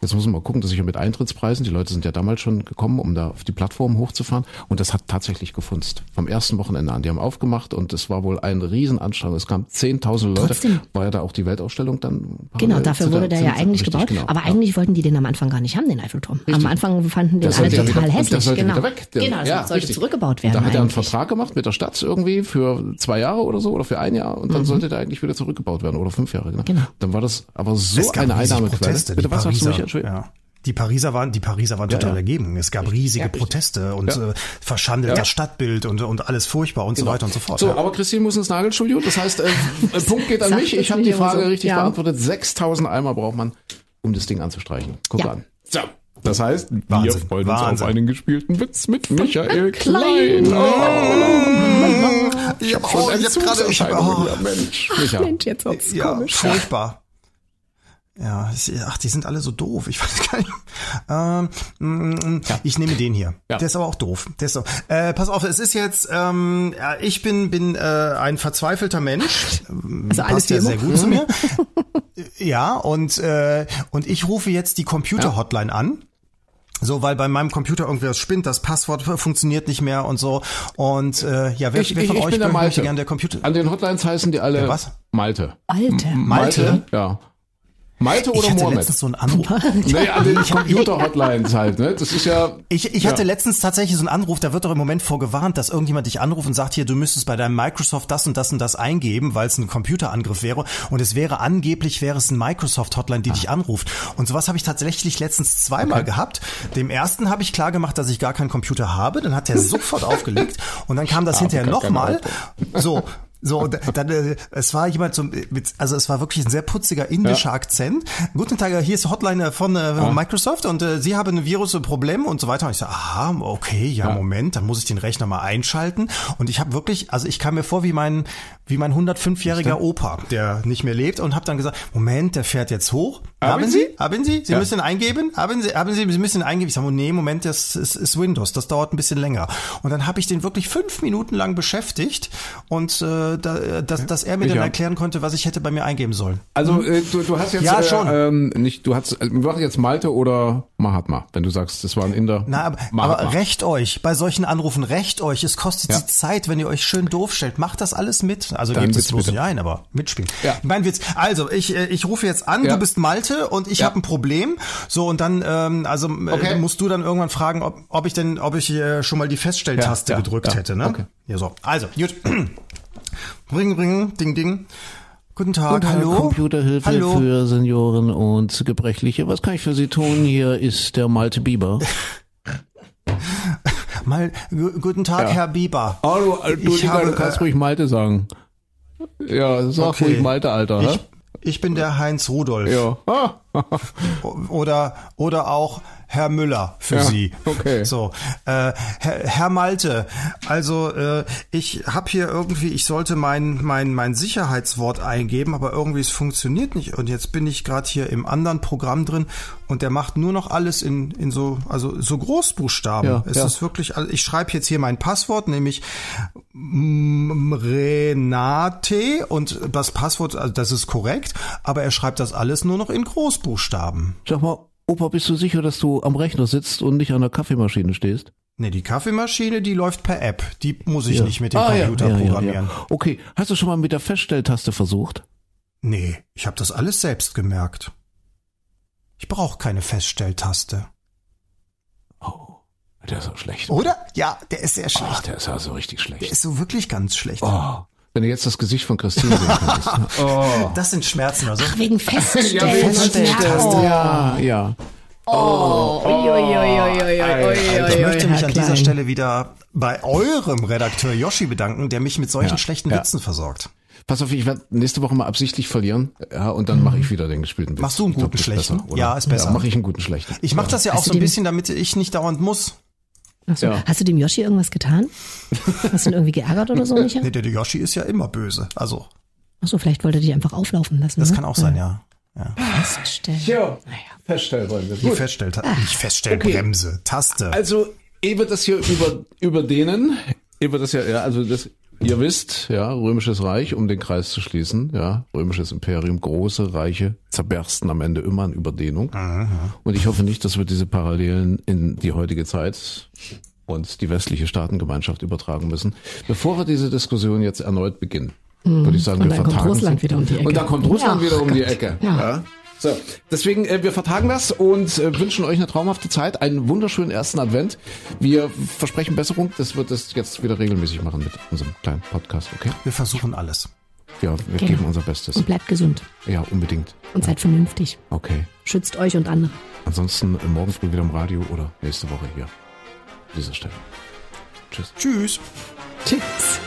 jetzt muss man mal gucken, dass ich ja mit Eintrittspreisen, die Leute sind ja damals schon gekommen, um da auf die Plattform hochzufahren. Und das hat tatsächlich gefunzt. Vom ersten Wochenende an. Die haben aufgemacht und es war wohl ein Riesenanstrengung. Es kamen 10.000 Leute. Trotzdem. War ja da auch die Weltausstellung dann. Genau, dafür wurde der ja eigentlich richtig, gebaut. genau. Aber Ja. eigentlich wollten die den am Anfang gar nicht haben, den Eiffelturm. Am Anfang fanden den Der alle ja total wieder, hässlich. der sollte genau. wieder weg. Der, genau, das ja, sollte richtig. zurückgebaut werden. Da hat er einen. Vertrag gemacht mit der Stadt irgendwie für zwei Jahre oder so oder für ein Jahr und dann sollte der eigentlich wieder zurückgebaut werden oder fünf Jahre. Genau. Mhm. Genau. Dann war das aber so eine Einnahmequelle. Proteste. Bitte die was hast du mich Pariser, Entschuldigung? ja. Die Pariser waren, die Pariser waren total ja. dagegen. Es gab riesige Ja. Proteste und Ja. äh, verschandelt Ja. das Stadtbild und, und alles furchtbar und so weiter und so fort. So, ja. aber Christine muss ins Nagelstudio. Das heißt, äh, (laughs) Punkt geht an mich. Ich habe die Frage so. richtig Ja. beantwortet. 6000 Eimer braucht man, um das Ding anzustreichen. Guck Ja. an. So. Das heißt, wir Wahnsinn, freuen uns Wahnsinn. auf einen gespielten Witz mit Michael Klein. Klein. Oh, ich hab, schon oh, hab gerade, ich hab, oh, Ja, Mensch. Micha. Mensch, jetzt wird's ja, komisch. furchtbar. Ja, ach, die sind alle so doof. Ich (laughs) weiß gar nicht. Ähm, mm, Ich nehme den hier. Ja. Der ist aber auch doof. Der ist so. Äh, pass auf, es ist jetzt. Ähm, ja, ich bin bin äh, ein verzweifelter Mensch. (laughs) Also alles Passt ja wie sehr gut zu mir. (laughs) ja und äh, und ich rufe jetzt die Computer-Hotline an. So, weil bei meinem Computer irgendwas spinnt, das Passwort funktioniert nicht mehr und so. Und äh, ja, wer, Ich, wer ich, von ich euch bin der möchte Malte. gerne der Computer? An den Hotlines heißen die alle Der was? Malte. Alte. Malte? Ja. Malte Ich oder hatte Mohammed? letztens so einen Anruf. Nee, an den (laughs) Computer-Hotlines halt, ne? Das ist ja. Ich, ich hatte ja. letztens tatsächlich so einen Anruf, da wird doch im Moment vorgewarnt, dass irgendjemand dich anruft und sagt, hier, du müsstest bei deinem Microsoft das und das und das eingeben, weil es ein Computerangriff wäre. Und es wäre angeblich, wäre es ein Microsoft-Hotline, die dich anruft. Und sowas habe ich tatsächlich letztens zweimal gehabt. Dem ersten habe ich klar gemacht, dass ich gar keinen Computer habe. Dann hat er sofort (laughs) aufgelegt. Und dann kam das hinterher gar keine nochmal. So. So, dann, äh, es war jemand so, mit, also es war wirklich ein sehr putziger indischer Ja. Akzent. Guten Tag, hier ist Hotline von äh, Microsoft und äh, Sie haben ein Virus, ein Problem und so weiter. Und ich so, aha, okay, ja, Moment, dann muss ich den Rechner mal einschalten. Und ich habe wirklich, also ich kam mir vor wie mein, wie mein 105-jähriger Opa, der nicht mehr lebt und habe dann gesagt, Moment, der fährt jetzt hoch. Haben Haben, Sie? Haben Sie? Sie Ja. müssen eingeben? Haben Sie, haben Sie, Sie müssen eingeben? Ich sage, oh, nee, Moment, das ist, ist Windows, das dauert ein bisschen länger. Und dann habe ich den wirklich fünf Minuten lang beschäftigt und äh, da, dass, dass er mir dann Ja. erklären konnte, was ich hätte bei mir eingeben sollen. Also äh, du, du hast jetzt Ja, schon. Äh, ähm, nicht, du hast, äh, wir machen jetzt Malte oder Mahatma, wenn du sagst, das war ein Inder. Na, aber, Mahatma. aber recht euch, bei solchen Anrufen recht euch. Es kostet Ja. die Zeit, wenn ihr euch schön doof stellt. Macht das alles mit. Also Dann gebt es bloß nicht ein, aber mitspielen. Ja. Mein Witz. Also, ich, äh, ich rufe jetzt an, Ja. du bist Malte und ich Ja. habe ein Problem. So, und dann, ähm, also äh, Okay. musst du dann irgendwann fragen, ob, ob ich denn, ob ich äh, schon mal die Feststelltaste gedrückt hätte, ne? Okay. Ja, so. Also, gut. Ring, ring, ding, ding. Guten Tag, Guten Tag, hallo. Computerhilfe Hallo. für Senioren und Gebrechliche. Was kann ich für Sie tun? Hier ist der Malte Bieber. (laughs) Mal, gu- guten Tag, Ja. Herr Bieber. Oh, du, du, Ich habe, du kannst äh, ruhig Malte sagen. Ja, sag Okay. ruhig Malte, Alter. hä? Ich, ich bin der Heinz Rudolf. ja. Ah. (laughs) oder oder auch Herr Müller für Ja, Sie. okay. (laughs) So, äh, Herr, Herr Malte, also äh, ich habe hier irgendwie, ich sollte mein mein mein Sicherheitswort eingeben, aber irgendwie es funktioniert nicht und jetzt bin ich gerade hier im anderen Programm drin und der macht nur noch alles in in so also so Großbuchstaben. Ja, es ja. ist wirklich, also ich schreibe jetzt hier mein Passwort, nämlich Renate und das Passwort, also das ist korrekt, aber er schreibt das alles nur noch in Großbuchstaben. Sag mal, Opa, bist du sicher, dass du am Rechner sitzt und nicht an der Kaffeemaschine stehst? Nee, die Kaffeemaschine, die läuft per App. Die muss ich Ja. nicht mit dem Ah, Computer ja, ja, programmieren. Okay, hast du schon mal mit der Feststelltaste versucht? Nee, ich habe das alles selbst gemerkt. Ich brauche keine Feststelltaste. Oh, der ist so schlecht. Oder? Ja, der ist sehr Ach, schlecht. der ist ja so richtig Der schlecht. ist so wirklich ganz schlecht. Oh, wenn du jetzt das Gesicht von Christine sehen könntest. (laughs) Oh. Das sind Schmerzen, also. Ach, wegen Feststellen. Ja, Ja, ja. oh. Ich möchte mich an dieser. Stelle wieder bei eurem Redakteur Yoshi bedanken, der mich mit solchen Ja, schlechten ja. Witzen versorgt. Pass auf, ich werde nächste Woche mal absichtlich verlieren. Ja, und dann mache ich wieder den gespielten Witz. Machst du einen glaub, guten ist schlechten? besser? Ja, ist besser. Ja, mache ich einen guten schlechten. Ich mache das ja auch Hast so ein bisschen, damit ich nicht dauernd muss. Ach so. Ja. Hast du dem Yoshi irgendwas getan? Hast du ihn irgendwie geärgert oder so, (laughs) Micha? Nee, der Yoshi ist ja immer böse. Also, Ach so, vielleicht wollte er dich einfach auflaufen lassen. das ne? kann auch sein, ja. ja. Feststellen. Ja, Naja. Feststellbremse. Die Feststellt, nicht Feststellbremse, Taste. Also, ehe wir das hier über, überdehnen, ehe wir das ja, ja, also das, ihr wisst, ja, römisches Reich, um den Kreis zu schließen, ja, römisches Imperium, große Reiche zerbersten am Ende immer in Überdehnung. Und ich hoffe nicht, dass wir diese Parallelen in die heutige Zeit und die westliche Staatengemeinschaft übertragen müssen. Bevor wir diese Diskussion jetzt erneut beginnen, würde ich sagen, Und wir dann kommt vertagen Russland wieder um die Ecke. Und dann kommt Russland Ja, wieder um Gott. die Ecke. Ja. So, deswegen, äh, wir vertagen das und äh, wünschen euch eine traumhafte Zeit, einen wunderschönen ersten Advent. Wir versprechen Besserung, das wird es jetzt wieder regelmäßig machen mit unserem kleinen Podcast, okay? Wir versuchen alles. Ja, wir Genau. geben unser Bestes. Und bleibt gesund Ja, unbedingt. und seid vernünftig. Okay. Schützt euch und andere. Ansonsten äh, morgen früh wieder im Radio oder nächste Woche hier. An dieser Stelle. Tschüss. Tschüss. Tschüss.